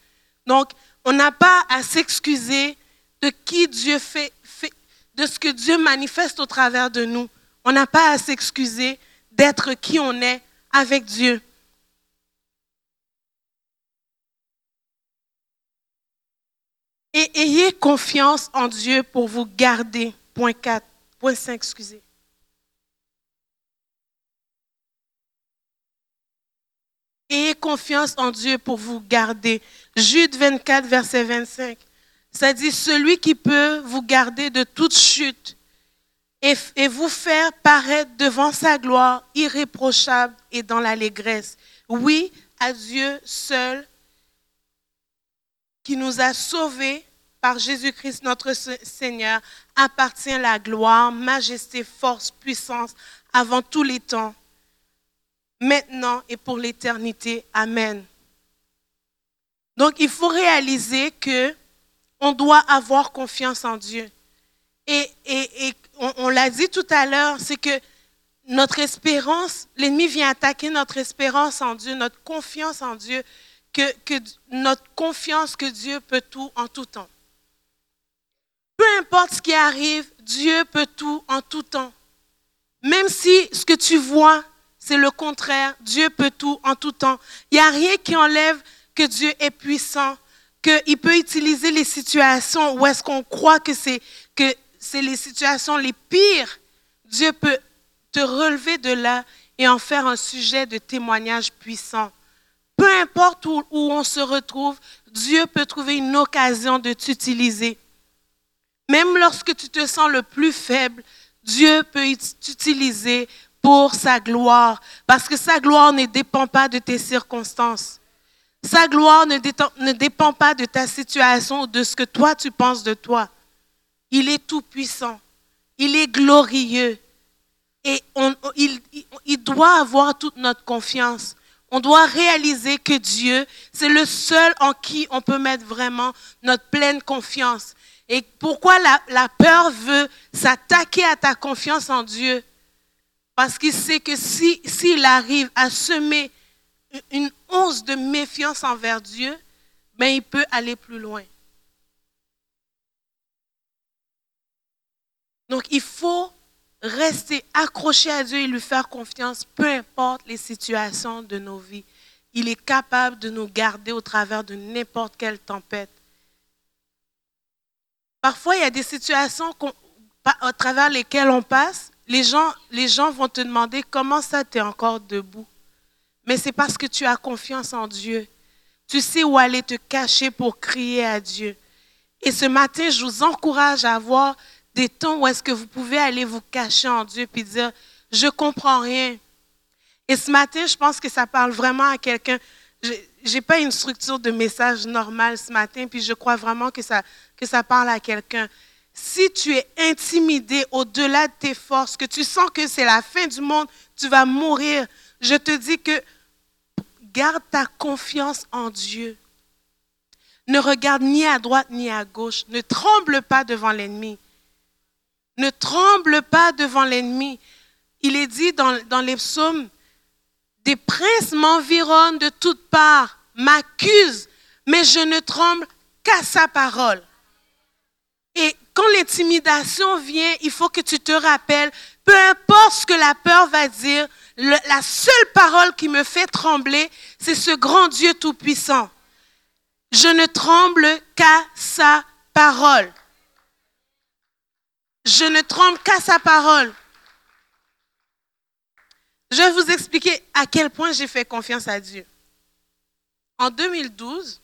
Donc, on n'a pas à s'excuser de qui Dieu fait, fait, de ce que Dieu manifeste au travers de nous. On n'a pas à s'excuser d'être qui on est avec Dieu. Et ayez confiance en Dieu pour vous garder. Point 4. Point 5, excusez. Ayez confiance en Dieu pour vous garder. Jude 24, verset 25. Ça dit, celui qui peut vous garder de toute chute et, vous faire paraître devant sa gloire irréprochable et dans l'allégresse. Oui, à Dieu seul qui nous a sauvés par Jésus-Christ notre Seigneur, appartient la gloire, majesté, force, puissance avant tous les temps, maintenant et pour l'éternité. Amen. Donc il faut réaliser que on doit avoir confiance en Dieu. Et, et, on, on l'a dit tout à l'heure, c'est que notre espérance, l'ennemi vient attaquer notre espérance en Dieu, notre confiance en Dieu que, notre confiance que Dieu peut tout en tout temps. Peu importe ce qui arrive, Dieu peut tout en tout temps. Même si ce que tu vois, c'est le contraire, Dieu peut tout en tout temps. Il n'y a rien qui enlève que Dieu est puissant, qu'il peut utiliser les situations où est-ce qu'on croit que c'est, que c'est les situations les pires. Dieu peut te relever de là et en faire un sujet de témoignage puissant. Peu importe où, on se retrouve, Dieu peut trouver une occasion de t'utiliser. Même lorsque tu te sens le plus faible, Dieu peut t'utiliser pour sa gloire, parce que sa gloire ne dépend pas de tes circonstances. Sa gloire ne, ne dépend pas de ta situation ou de ce que toi tu penses de toi. Il est tout puissant. Il est glorieux. Et on, il doit avoir toute notre confiance. On doit réaliser que Dieu, c'est le seul en qui on peut mettre vraiment notre pleine confiance. Et pourquoi la, peur veut s'attaquer à ta confiance en Dieu? Parce qu'il sait que s'il si, arrive à semer une once de méfiance envers Dieu, ben il peut aller plus loin. Donc il faut rester accroché à Dieu et lui faire confiance, peu importe les situations de nos vies. Il est capable de nous garder au travers de n'importe quelle tempête. Parfois, il y a des situations au travers lesquelles on passe. Les gens, les gens vont te demander comment ça tu encore debout. Mais c'est parce que tu as confiance en Dieu. Tu sais où aller te cacher pour crier à Dieu. Et ce matin, je vous encourage à avoir des temps où est-ce que vous pouvez aller vous cacher en Dieu puis dire, je comprends rien. Et ce matin, je pense que ça parle vraiment à quelqu'un. Je n'ai pas une structure de message normale ce matin, puis je crois vraiment que ça, que ça parle à quelqu'un. Si tu es intimidé au-delà de tes forces, que tu sens que c'est la fin du monde, tu vas mourir, je te dis que garde ta confiance en Dieu. Ne regarde ni à droite ni à gauche. Ne tremble pas devant l'ennemi. Ne tremble pas devant l'ennemi. Il est dit dans, dans les psaumes, des princes m'environnent de toutes parts, m'accusent, mais je ne tremble qu'à sa parole. Et quand l'intimidation vient, il faut que tu te rappelles, peu importe ce que la peur va dire, la seule parole qui me fait trembler, c'est ce grand Dieu tout-puissant. Je ne tremble qu'à sa parole. Je ne tremble qu'à sa parole. Je vais vous expliquer à quel point j'ai fait confiance à Dieu. En 2012,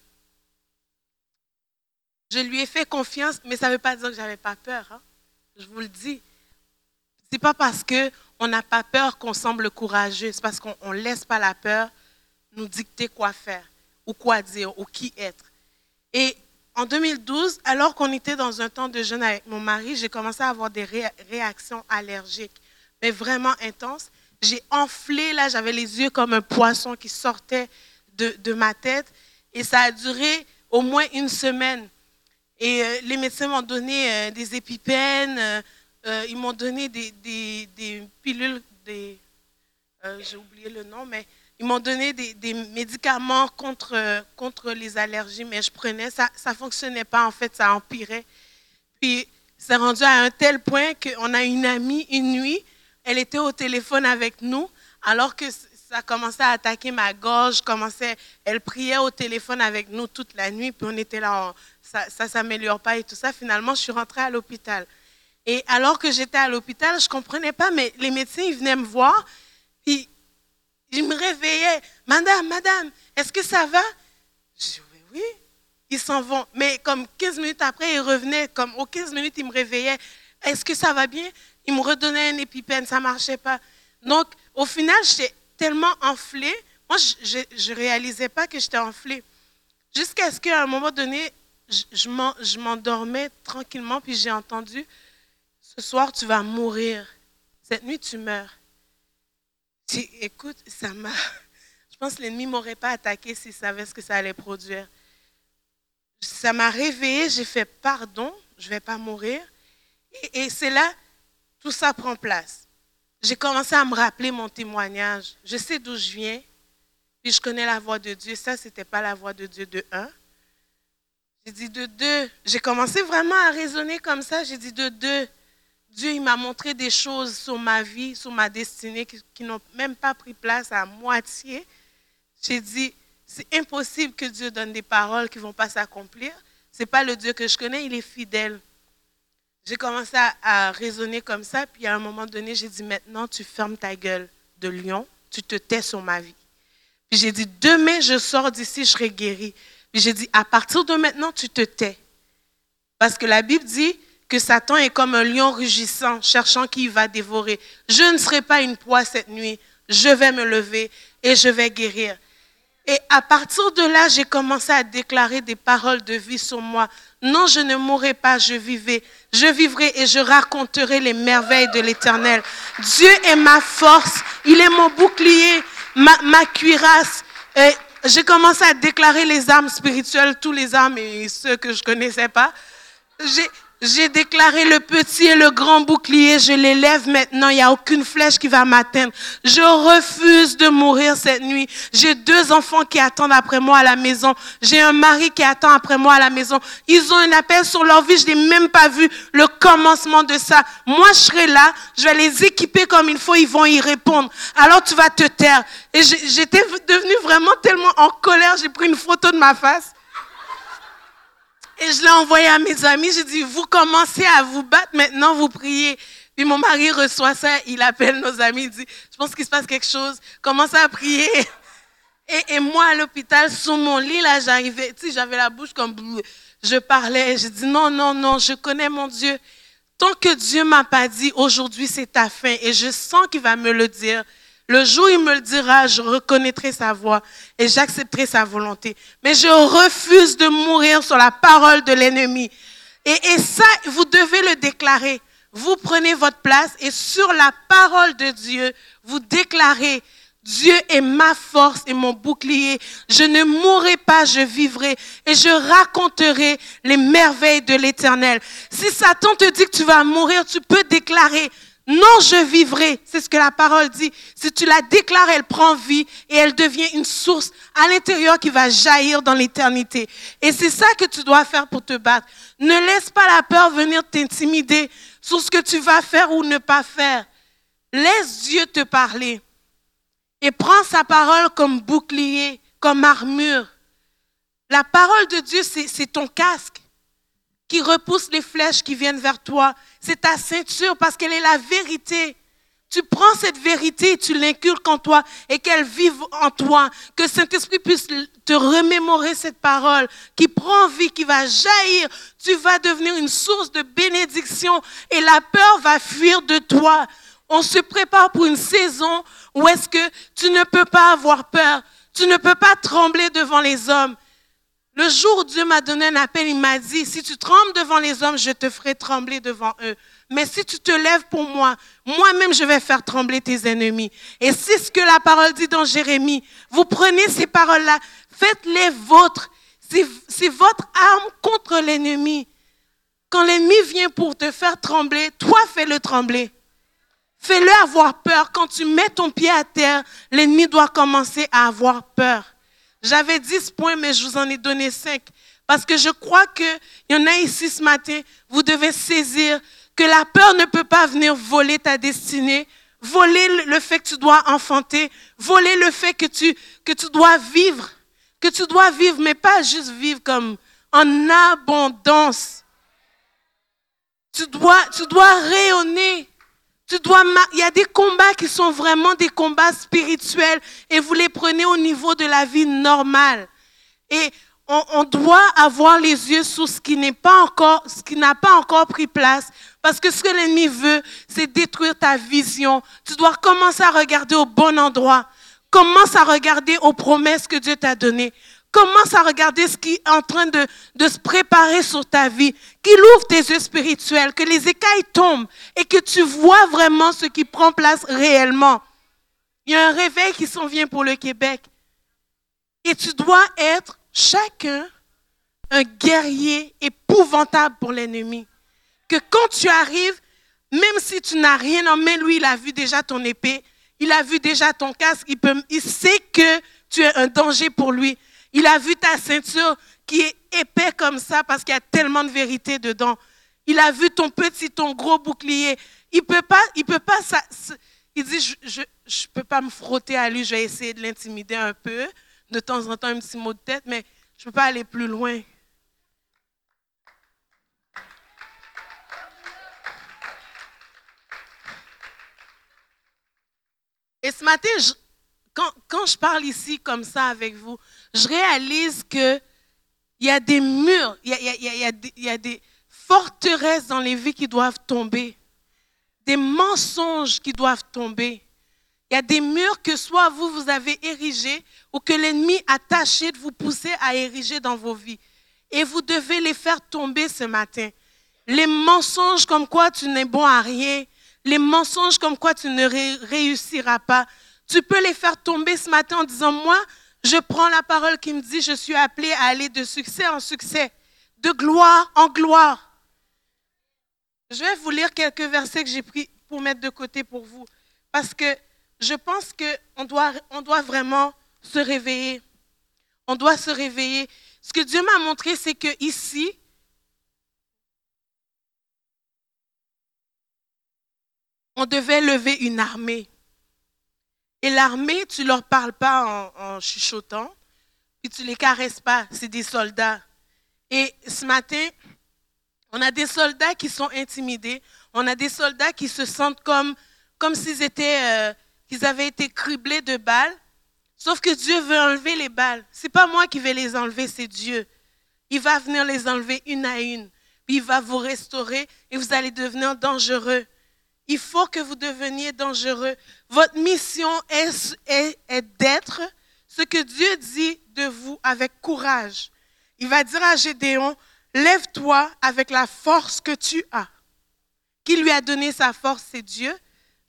je lui ai fait confiance, mais ça ne veut pas dire que je n'avais pas peur. Hein. Je vous le dis. Ce n'est pas parce qu'on n'a pas peur qu'on semble courageux. C'est parce qu'on ne laisse pas la peur nous dicter quoi faire, ou quoi dire, ou qui être. Et en 2012, alors qu'on était dans un temps de jeûne avec mon mari, j'ai commencé à avoir des réactions allergiques mais vraiment intense. J'ai enflé, là, j'avais les yeux comme un poisson qui sortait de ma tête. Et ça a duré au moins une semaine. Et euh, les médecins m'ont donné euh, des épipènes, euh, ils m'ont donné des, des, pilules, des, j'ai oublié le nom, mais ils m'ont donné des, des, médicaments contre, contre les allergies, mais je prenais, ça ne fonctionnait pas, en fait, ça empirait. Puis c'est rendu à un tel point qu'on a une amie, une nuit, elle était au téléphone avec nous, alors que ça commençait à attaquer ma gorge, commençait, elle priait au téléphone avec nous toute la nuit, puis on était là, ça ne s'améliore pas et tout ça. Finalement, je suis rentrée à l'hôpital. Et alors que j'étais à l'hôpital, je ne comprenais pas, mais les médecins, ils venaient me voir, puis ils me réveillaient. Madame, madame, est-ce que ça va? Je dis, oui, oui. Ils s'en vont. Mais comme 15 minutes après, ils revenaient. Comme aux 15 minutes, ils me réveillaient. Est-ce que ça va bien? Ils me redonnaient un épipène, ça ne marchait pas. Donc, au final, j'étais tellement enflée. Moi, je ne réalisais pas que j'étais enflée. Jusqu'à ce qu'à un moment donné, je, m'endormais tranquillement, puis j'ai entendu, ce soir, tu vas mourir. Cette nuit, tu meurs. J'ai, écoute, ça m'a... *laughs* Je pense que l'ennemi ne m'aurait pas attaqué s'il savait ce que ça allait produire. Ça m'a réveillée, j'ai fait pardon, je ne vais pas mourir. Et, et c'est là, tout ça prend place j'ai commencé à me rappeler mon témoignage. Je sais d'où je viens, puis je connais la voix de Dieu. Ça, ce n'était pas la voix de Dieu de un. J'ai dit de deux. J'ai commencé vraiment à raisonner comme ça. J'ai dit de deux. Dieu, il m'a montré des choses sur ma vie, sur ma destinée, qui, qui n'ont même pas pris place à moitié. J'ai dit, c'est impossible que Dieu donne des paroles qui ne vont pas s'accomplir. Ce n'est pas le Dieu que je connais, il est fidèle. J'ai commencé à, raisonner comme ça, puis à un moment donné, j'ai dit, maintenant, tu fermes ta gueule de lion, tu te tais sur ma vie. Puis j'ai dit, demain, je sors d'ici, je serai guéri. Puis j'ai dit, à partir de maintenant, tu te tais. Parce que la Bible dit que Satan est comme un lion rugissant, cherchant qui va dévorer. Je ne serai pas une proie cette nuit. Je vais me lever et je vais guérir. Et à partir de là, j'ai commencé à déclarer des paroles de vie sur moi. Non, je ne mourrai pas, je vivrai. Je vivrai et je raconterai les merveilles de l'Éternel. Dieu est ma force, il est mon bouclier, ma, ma cuirasse. J'ai commencé à déclarer les armes spirituelles, tous les armes et ceux que je connaissais pas. J'ai déclaré le petit et le grand bouclier, je les lève maintenant, il n'y a aucune flèche qui va m'atteindre. Je refuse de mourir cette nuit. J'ai deux enfants qui attendent après moi à la maison. J'ai un mari qui attend après moi à la maison. Ils ont un appel sur leur vie, je n'ai même pas vu le commencement de ça. Moi, je serai là, je vais les équiper comme il faut, ils vont y répondre. Alors tu vas te taire. Et j'étais devenue vraiment tellement en colère, j'ai pris une photo de ma face. Et je l'ai envoyé à mes amis. J'ai dit, vous commencez à vous battre, maintenant vous priez. Puis mon mari reçoit ça, il appelle nos amis, il dit, je pense qu'il se passe quelque chose. Commencez à prier. *laughs* Et, moi, à l'hôpital, sur mon lit, là, j'arrivais, tu sais, j'avais la bouche comme, je parlais. J'ai dit, non, non, non, je connais mon Dieu. Tant que Dieu m'a pas dit, aujourd'hui c'est ta fin, et je sens qu'il va me le dire, le jour où il me le dira, je reconnaîtrai sa voix et j'accepterai sa volonté. Mais je refuse de mourir sur la parole de l'ennemi. Et, et, ça, vous devez le déclarer. Vous prenez votre place et sur la parole de Dieu, vous déclarez, Dieu est ma force et mon bouclier. Je ne mourrai pas, je vivrai et je raconterai les merveilles de l'éternel. Si Satan te dit que tu vas mourir, tu peux déclarer, non, je vivrai. C'est ce que la parole dit. Si tu la déclares, elle prend vie et elle devient une source à l'intérieur qui va jaillir dans l'éternité. Et c'est ça que tu dois faire pour te battre. Ne laisse pas la peur venir t'intimider sur ce que tu vas faire ou ne pas faire. Laisse Dieu te parler. Et prends sa parole comme bouclier, comme armure. La parole de Dieu, c'est ton casque qui repousse les flèches qui viennent vers toi. C'est ta ceinture parce qu'elle est la vérité. Tu prends cette vérité tu l'inculques en toi et qu'elle vive en toi. Que Saint-Esprit puisse te remémorer cette parole qui prend vie, qui va jaillir. Tu vas devenir une source de bénédiction et la peur va fuir de toi. On se prépare pour une saison où est-ce que tu ne peux pas avoir peur. Tu ne peux pas trembler devant les hommes. Le jour où Dieu m'a donné un appel, il m'a dit, si tu trembles devant les hommes, je te ferai trembler devant eux. Mais si tu te lèves pour moi, moi-même, je vais faire trembler tes ennemis. Et c'est ce que la parole dit dans Jérémie. Vous prenez ces paroles-là, faites-les vôtres. C'est votre arme contre l'ennemi. Quand l'ennemi vient pour te faire trembler, toi fais-le trembler. Fais-le avoir peur. Quand tu mets ton pied à terre, l'ennemi doit commencer à avoir peur. J'avais 10 points, mais je vous en ai donné 5. Parce que je crois qu'il y en a ici ce matin, vous devez saisir que la peur ne peut pas venir voler ta destinée, voler le fait que tu dois enfanter, voler le fait que tu, que tu dois vivre, que tu dois vivre, mais pas juste vivre comme en abondance. Tu dois, tu dois rayonner. Il y a des combats qui sont vraiment des combats spirituels et vous les prenez au niveau de la vie normale. Et on, on doit avoir les yeux sur ce qui n'est pas encore, ce qui n'a pas encore pris place. Parce que ce que l'ennemi veut, c'est détruire ta vision. Tu dois commencer à regarder au bon endroit. Commence à regarder aux promesses que Dieu t'a données. Commence à regarder ce qui est en train de, se préparer sur ta vie. Qu'il ouvre tes yeux spirituels, que les écailles tombent et que tu vois vraiment ce qui prend place réellement. Il y a un réveil qui s'en vient pour le Québec. Et tu dois être chacun un guerrier épouvantable pour l'ennemi. Que quand tu arrives, même si tu n'as rien en main, lui, il a vu déjà ton épée, il a vu déjà ton casque, il sait que tu es un danger pour lui. Il a vu ta ceinture qui est épais comme ça parce qu'il y a tellement de vérité dedans. Il a vu ton petit, ton gros bouclier. Il peut pas, il peut pas, ça, il dit, je ne peux pas me frotter à lui, je vais essayer de l'intimider un peu, de temps en temps un petit mot de tête, mais je peux pas aller plus loin. Et ce matin, quand, je parle ici comme ça avec vous, je réalise qu'il y a des murs, il y a des forteresses dans les vies qui doivent tomber, des mensonges qui doivent tomber. Il y a des murs que soit vous, vous avez érigés ou que l'ennemi a tâché de vous pousser à ériger dans vos vies. Et vous devez les faire tomber ce matin. Les mensonges comme quoi tu n'es bon à rien, les mensonges comme quoi tu ne réussiras pas, tu peux les faire tomber ce matin en disant, moi, je prends la parole qui me dit, je suis appelé à aller de succès en succès, de gloire en gloire. Je vais vous lire quelques versets que j'ai pris pour mettre de côté pour vous, parce que je pense qu'on doit, on doit vraiment se réveiller. On doit se réveiller. Ce que Dieu m'a montré, c'est que ici, on devait lever une armée. Et l'armée, tu ne leur parles pas en, chuchotant, puis tu ne les caresses pas, c'est des soldats. Et ce matin, on a des soldats qui sont intimidés, on a des soldats qui se sentent comme, comme s'ils étaient, euh, qu'ils avaient été criblés de balles, sauf que Dieu veut enlever les balles. Ce n'est pas moi qui vais les enlever, c'est Dieu. Il va venir les enlever une à une, puis il va vous restaurer et vous allez devenir dangereux il faut que vous deveniez dangereux. Votre mission est, d'être ce que Dieu dit de vous avec courage. Il va dire à Gédéon, lève-toi avec la force que tu as. Qui lui a donné sa force, c'est Dieu,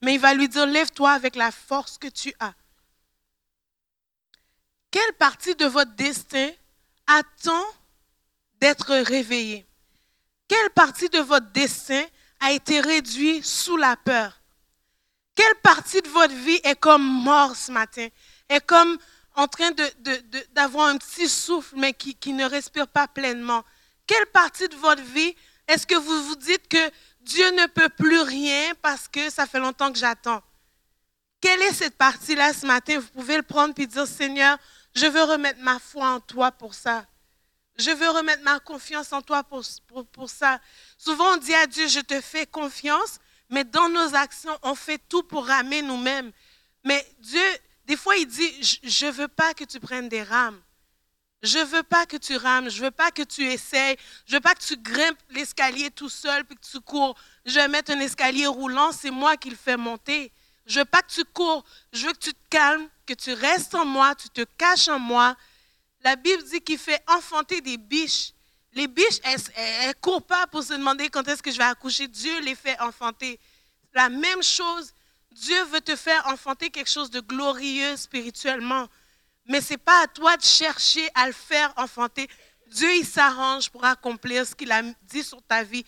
mais il va lui dire, lève-toi avec la force que tu as. Quelle partie de votre destin attend d'être réveillée? Quelle partie de votre destin a été réduit sous la peur? Quelle partie de votre vie est comme mort ce matin? Est comme en train d'avoir un petit souffle, mais qui, qui ne respire pas pleinement? Quelle partie de votre vie est-ce que vous vous dites que Dieu ne peut plus rien parce que ça fait longtemps que j'attends? Quelle est cette partie-là ce matin? Vous pouvez le prendre et dire, Seigneur, je veux remettre ma foi en toi pour ça. Je veux remettre ma confiance en toi pour, ça. Souvent, on dit à Dieu, je te fais confiance, mais dans nos actions, on fait tout pour ramer nous-mêmes. Mais Dieu, des fois, il dit, je ne veux pas que tu prennes des rames. Je ne veux pas que tu rames, je ne veux pas que tu essayes, je ne veux pas que tu grimpes l'escalier tout seul puis que tu cours. Je vais mettre un escalier roulant, c'est moi qui le fais monter. Je ne veux pas que tu cours, je veux que tu te calmes, que tu restes en moi, tu te caches en moi La Bible dit qu'il fait enfanter des biches. Les biches, elles ne courent pas pour se demander quand est-ce que je vais accoucher. Dieu les fait enfanter. La même chose, Dieu veut te faire enfanter quelque chose de glorieux spirituellement. Mais ce n'est pas à toi de chercher à le faire enfanter. Dieu, il s'arrange pour accomplir ce qu'il a dit sur ta vie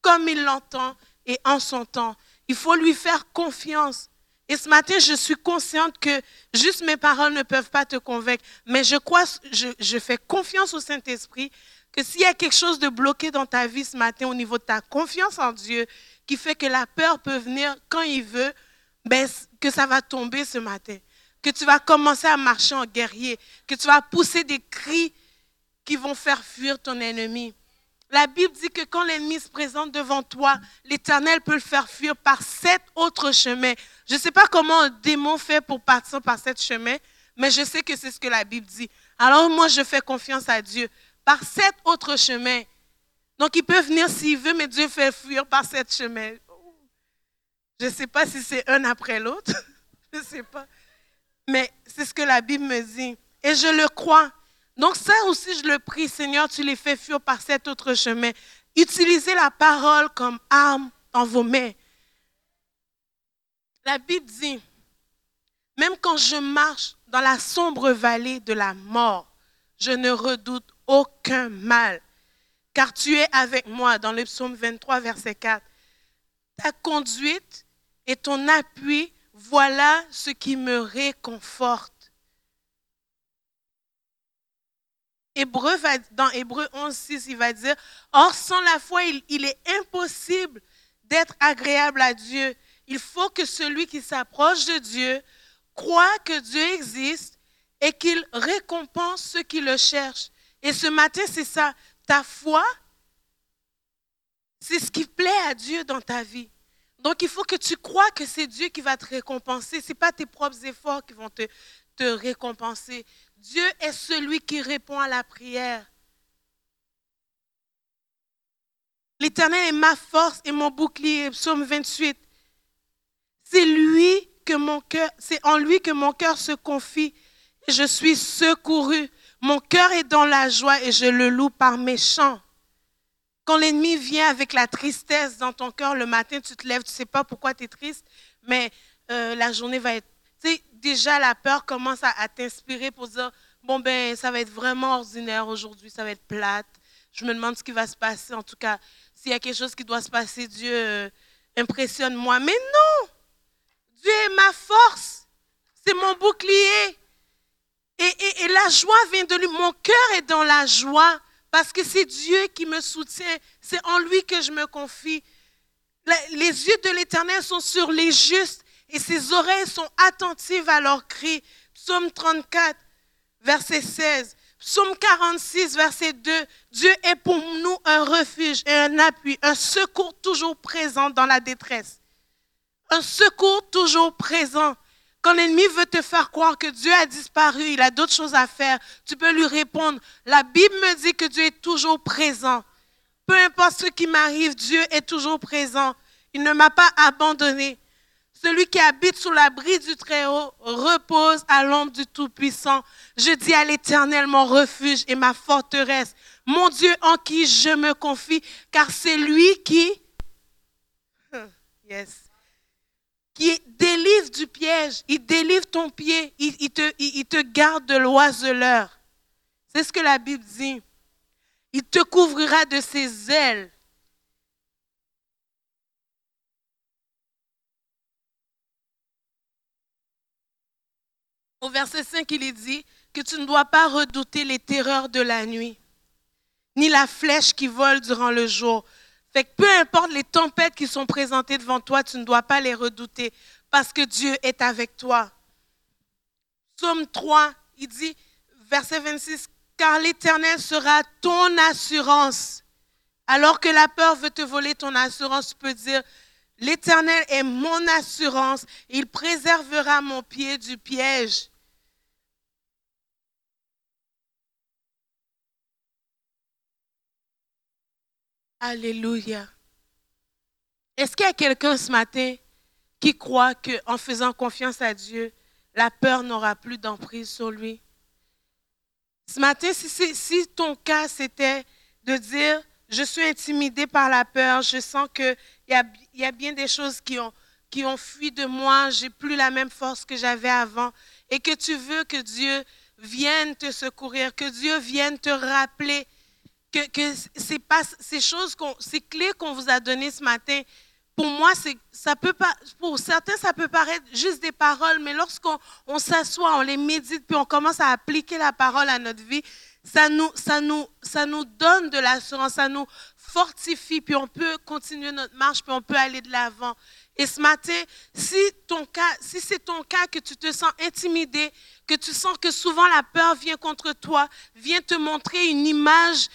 comme il l'entend et en son temps. Il faut lui faire confiance. Et ce matin, je suis consciente que juste mes paroles ne peuvent pas te convaincre, mais je crois, je, fais confiance au Saint-Esprit que s'il y a quelque chose de bloqué dans ta vie ce matin au niveau de ta confiance en Dieu, qui fait que la peur peut venir quand il veut, ben, que ça va tomber ce matin. Que tu vas commencer à marcher en guerrier, que tu vas pousser des cris qui vont faire fuir ton ennemi. La Bible dit que quand l'ennemi se présente devant toi, l'Éternel peut le faire fuir par sept autres chemins. Je ne sais pas comment un démon fait pour partir par sept chemins, mais je sais que c'est ce que la Bible dit. Alors moi, je fais confiance à Dieu. Par sept autres chemins. Donc il peut venir s'il veut, mais Dieu fait fuir par sept chemins. Je ne sais pas si c'est un après l'autre. *laughs* je ne sais pas. Mais c'est ce que la Bible me dit. Et je le crois. Donc ça aussi, je le prie, Seigneur, tu les fais fuir par cet autre chemin. Utilisez la parole comme arme dans vos mains. La Bible dit, même quand je marche dans la sombre vallée de la mort, je ne redoute aucun mal, car tu es avec moi dans le psaume 23, verset 4. Ta conduite et ton appui, voilà ce qui me réconforte. Hébreu dans Hébreu 11, 6, il va dire, Or sans la foi, il, est impossible d'être agréable à Dieu. Il faut que celui qui s'approche de Dieu croit que Dieu existe et qu'il récompense ceux qui le cherchent. Et ce matin, c'est ça. Ta foi, c'est ce qui plaît à Dieu dans ta vie. Donc, il faut que tu crois que c'est Dieu qui va te récompenser. Ce n'est pas tes propres efforts qui vont te, te récompenser. Dieu est celui qui répond à la prière. L'Éternel est ma force et mon bouclier. Psaume 28. C'est lui que mon cœur, c'est en lui que mon cœur se confie je suis secouru. Mon cœur est dans la joie et je le loue par mes chants. Quand l'ennemi vient avec la tristesse dans ton cœur le matin, tu te lèves, tu ne sais pas pourquoi tu es triste, mais euh, la journée va être déjà la peur commence à, t'inspirer pour dire, bon ben, ça va être vraiment ordinaire aujourd'hui, ça va être plate. Je me demande ce qui va se passer. En tout cas, s'il y a quelque chose qui doit se passer, Dieu euh, impressionne-moi. Mais non, Dieu est ma force, c'est mon bouclier. Et, et, la joie vient de lui. Mon cœur est dans la joie parce que c'est Dieu qui me soutient. C'est en lui que je me confie. Les yeux de l'Éternel sont sur les justes et ses oreilles sont attentives à leurs cris. Psaume 34, verset 16. Psaume 46, verset 2. Dieu est pour nous un refuge et un appui, un secours toujours présent dans la détresse. Un secours toujours présent. Quand l'ennemi veut te faire croire que Dieu a disparu, il a d'autres choses à faire, tu peux lui répondre, la Bible me dit que Dieu est toujours présent. Peu importe ce qui m'arrive, Dieu est toujours présent. Il ne m'a pas abandonné. Celui qui habite sous l'abri du Très-Haut repose à l'ombre du Tout-Puissant. Je dis à l'Éternel, mon refuge et ma forteresse, mon Dieu en qui je me confie, car c'est lui qui, *laughs* yes, qui délivre du piège, il délivre ton pied, il, te, il te garde de l'oiseleur. C'est ce que la Bible dit. Il te couvrira de ses ailes. Au verset 5, il est dit que tu ne dois pas redouter les terreurs de la nuit, ni la flèche qui vole durant le jour. Fait que peu importe les tempêtes qui sont présentées devant toi, tu ne dois pas les redouter parce que Dieu est avec toi. Psaume 3, il dit, verset 26, car l'Éternel sera ton assurance. Alors que la peur veut te voler ton assurance, tu peux dire, l'Éternel est mon assurance, il préservera mon pied du piège. Alléluia. Est-ce qu'il y a quelqu'un ce matin qui croit qu'en faisant confiance à Dieu, la peur n'aura plus d'emprise sur lui? Ce matin, si, si ton cas c'était de dire, je suis intimidé par la peur, je sens qu'il y a, y a bien des choses qui ont, qui ont fui de moi, j'ai plus la même force que j'avais avant, et que tu veux que Dieu vienne te secourir, que Dieu vienne te rappeler que, c'est ces choses, ces clés qu'on vous a données ce matin, pour moi, ça peut pas, pour certains, ça peut paraître juste des paroles, mais lorsqu'on on, s'assoit, on les médite, puis on commence à appliquer la parole à notre vie, ça nous, ça nous, ça nous donne de l'assurance, ça nous fortifie, puis on peut continuer notre marche, puis on peut aller de l'avant. Et ce matin, si, ton cas, si c'est ton cas que tu te sens intimidé, que tu sens que souvent la peur vient contre toi, vient te montrer une image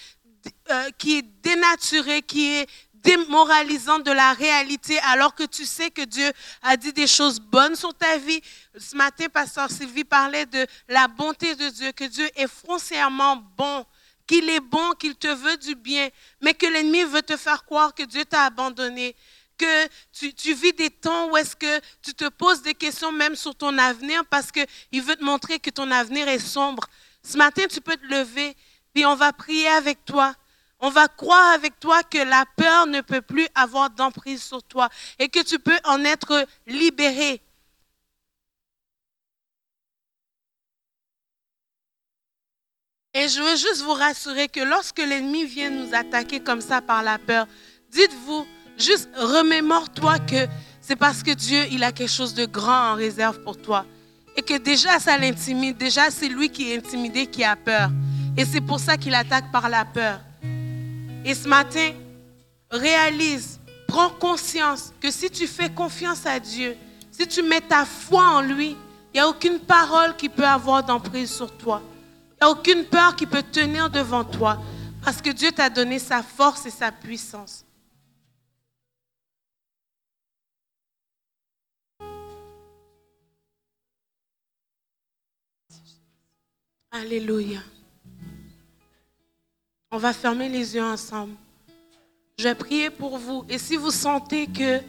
euh, qui est dénaturée, qui est démoralisante de la réalité, alors que tu sais que Dieu a dit des choses bonnes sur ta vie. Ce matin, Pasteur Sylvie parlait de la bonté de Dieu, que Dieu est foncièrement bon, qu'il est bon, qu'il te veut du bien, mais que l'ennemi veut te faire croire que Dieu t'a abandonné que tu, vis des temps où est-ce que tu te poses des questions même sur ton avenir parce qu'il veut te montrer que ton avenir est sombre. Ce matin, tu peux te lever, puis on va prier avec toi. On va croire avec toi que la peur ne peut plus avoir d'emprise sur toi et que tu peux en être libéré. Et je veux juste vous rassurer que lorsque l'ennemi vient nous attaquer comme ça par la peur, dites-vous, juste remémore-toi que c'est parce que Dieu, il a quelque chose de grand en réserve pour toi. Et que déjà ça l'intimide, déjà c'est lui qui est intimidé, qui a peur. Et c'est pour ça qu'il attaque par la peur. Et ce matin, réalise, prends conscience que si tu fais confiance à Dieu, si tu mets ta foi en lui, il n'y a aucune parole qui peut avoir d'emprise sur toi. Il n'y a aucune peur qui peut tenir devant toi. Parce que Dieu t'a donné sa force et sa puissance. Alléluia. On va fermer les yeux ensemble. Je vais prier pour vous. Et si vous sentez que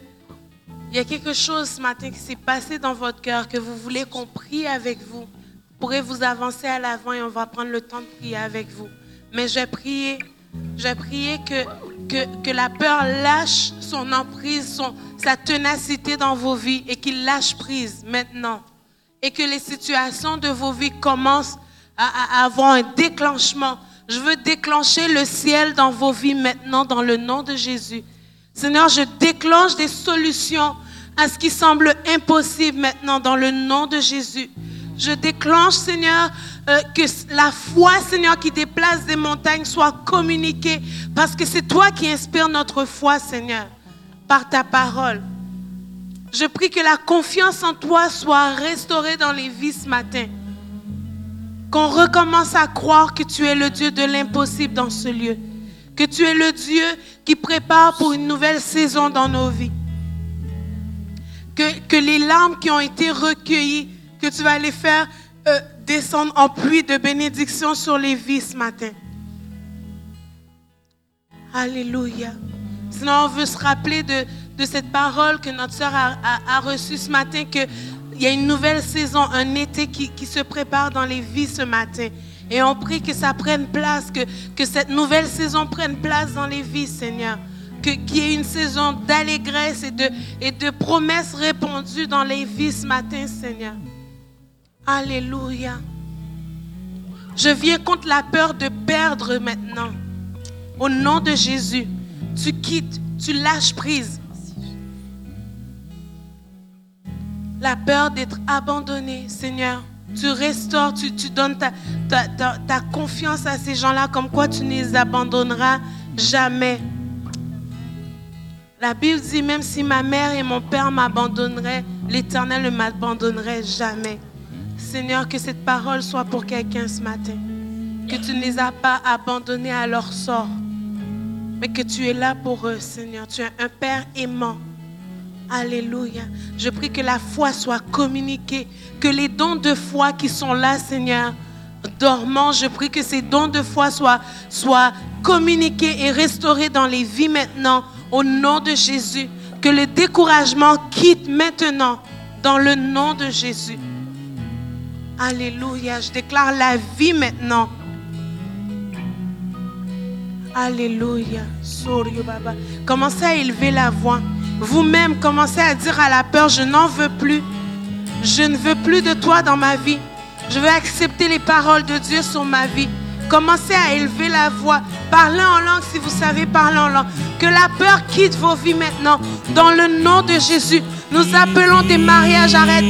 il y a quelque chose ce matin qui s'est passé dans votre cœur, que vous voulez qu'on prie avec vous, vous pourrez vous avancer à l'avant et on va prendre le temps de prier avec vous. Mais prier, je vais prier que, que, que la peur lâche son emprise, son, sa ténacité dans vos vies et qu'il lâche prise maintenant. Et que les situations de vos vies commencent à avoir un déclenchement je veux déclencher le ciel dans vos vies maintenant dans le nom de Jésus. Seigneur, je déclenche des solutions à ce qui semble impossible maintenant dans le nom de Jésus. Je déclenche, Seigneur, euh, que la foi, Seigneur, qui déplace des montagnes soit communiquée parce que c'est toi qui inspires notre foi, Seigneur, par ta parole. Je prie que la confiance en toi soit restaurée dans les vies ce matin. Qu'on recommence à croire que tu es le Dieu de l'impossible dans ce lieu. Que tu es le Dieu qui prépare pour une nouvelle saison dans nos vies. Que, les larmes qui ont été recueillies, que tu vas les faire euh, descendre en pluie de bénédiction sur les vies ce matin. Alléluia. Sinon, on veut se rappeler de, cette parole que notre sœur a, a, a reçue ce matin, que il y a une nouvelle saison, un été qui, se prépare dans les vies ce matin. Et on prie que ça prenne place, que, que cette nouvelle saison prenne place dans les vies, Seigneur. Qu'il y ait une saison d'allégresse et de, et de promesses répondues dans les vies ce matin, Seigneur. Alléluia. Je viens contre la peur de perdre maintenant. Au nom de Jésus, tu quittes, tu lâches prise. La peur d'être abandonné, Seigneur. Tu restaures, tu, donnes ta, ta, confiance à ces gens-là, comme quoi tu ne les abandonneras jamais. La Bible dit, même si ma mère et mon père m'abandonneraient, l'Éternel ne m'abandonnerait jamais. Seigneur, que cette parole soit pour quelqu'un ce matin. Que tu ne les as pas abandonnés à leur sort, mais que tu es là pour eux, Seigneur. Tu es un Père aimant. Alléluia. Je prie que la foi soit communiquée, que les dons de foi qui sont là, Seigneur, dormants, je prie que ces dons de foi soient, soient communiqués et restaurés dans les vies maintenant, au nom de Jésus. Que le découragement quitte maintenant, dans le nom de Jésus. Alléluia. Je déclare la vie maintenant Alléluia. Sorio Baba. Commencez à élever la voix. Vous-même, commencez à dire à la peur, je n'en veux plus. Je ne veux plus de toi dans ma vie. Je veux accepter les paroles de Dieu sur ma vie. Commencez à élever la voix. Parlez en langue si vous savez parler en langue. Que la peur quitte vos vies maintenant. Dans le nom de Jésus, nous appelons des mariages. Arrête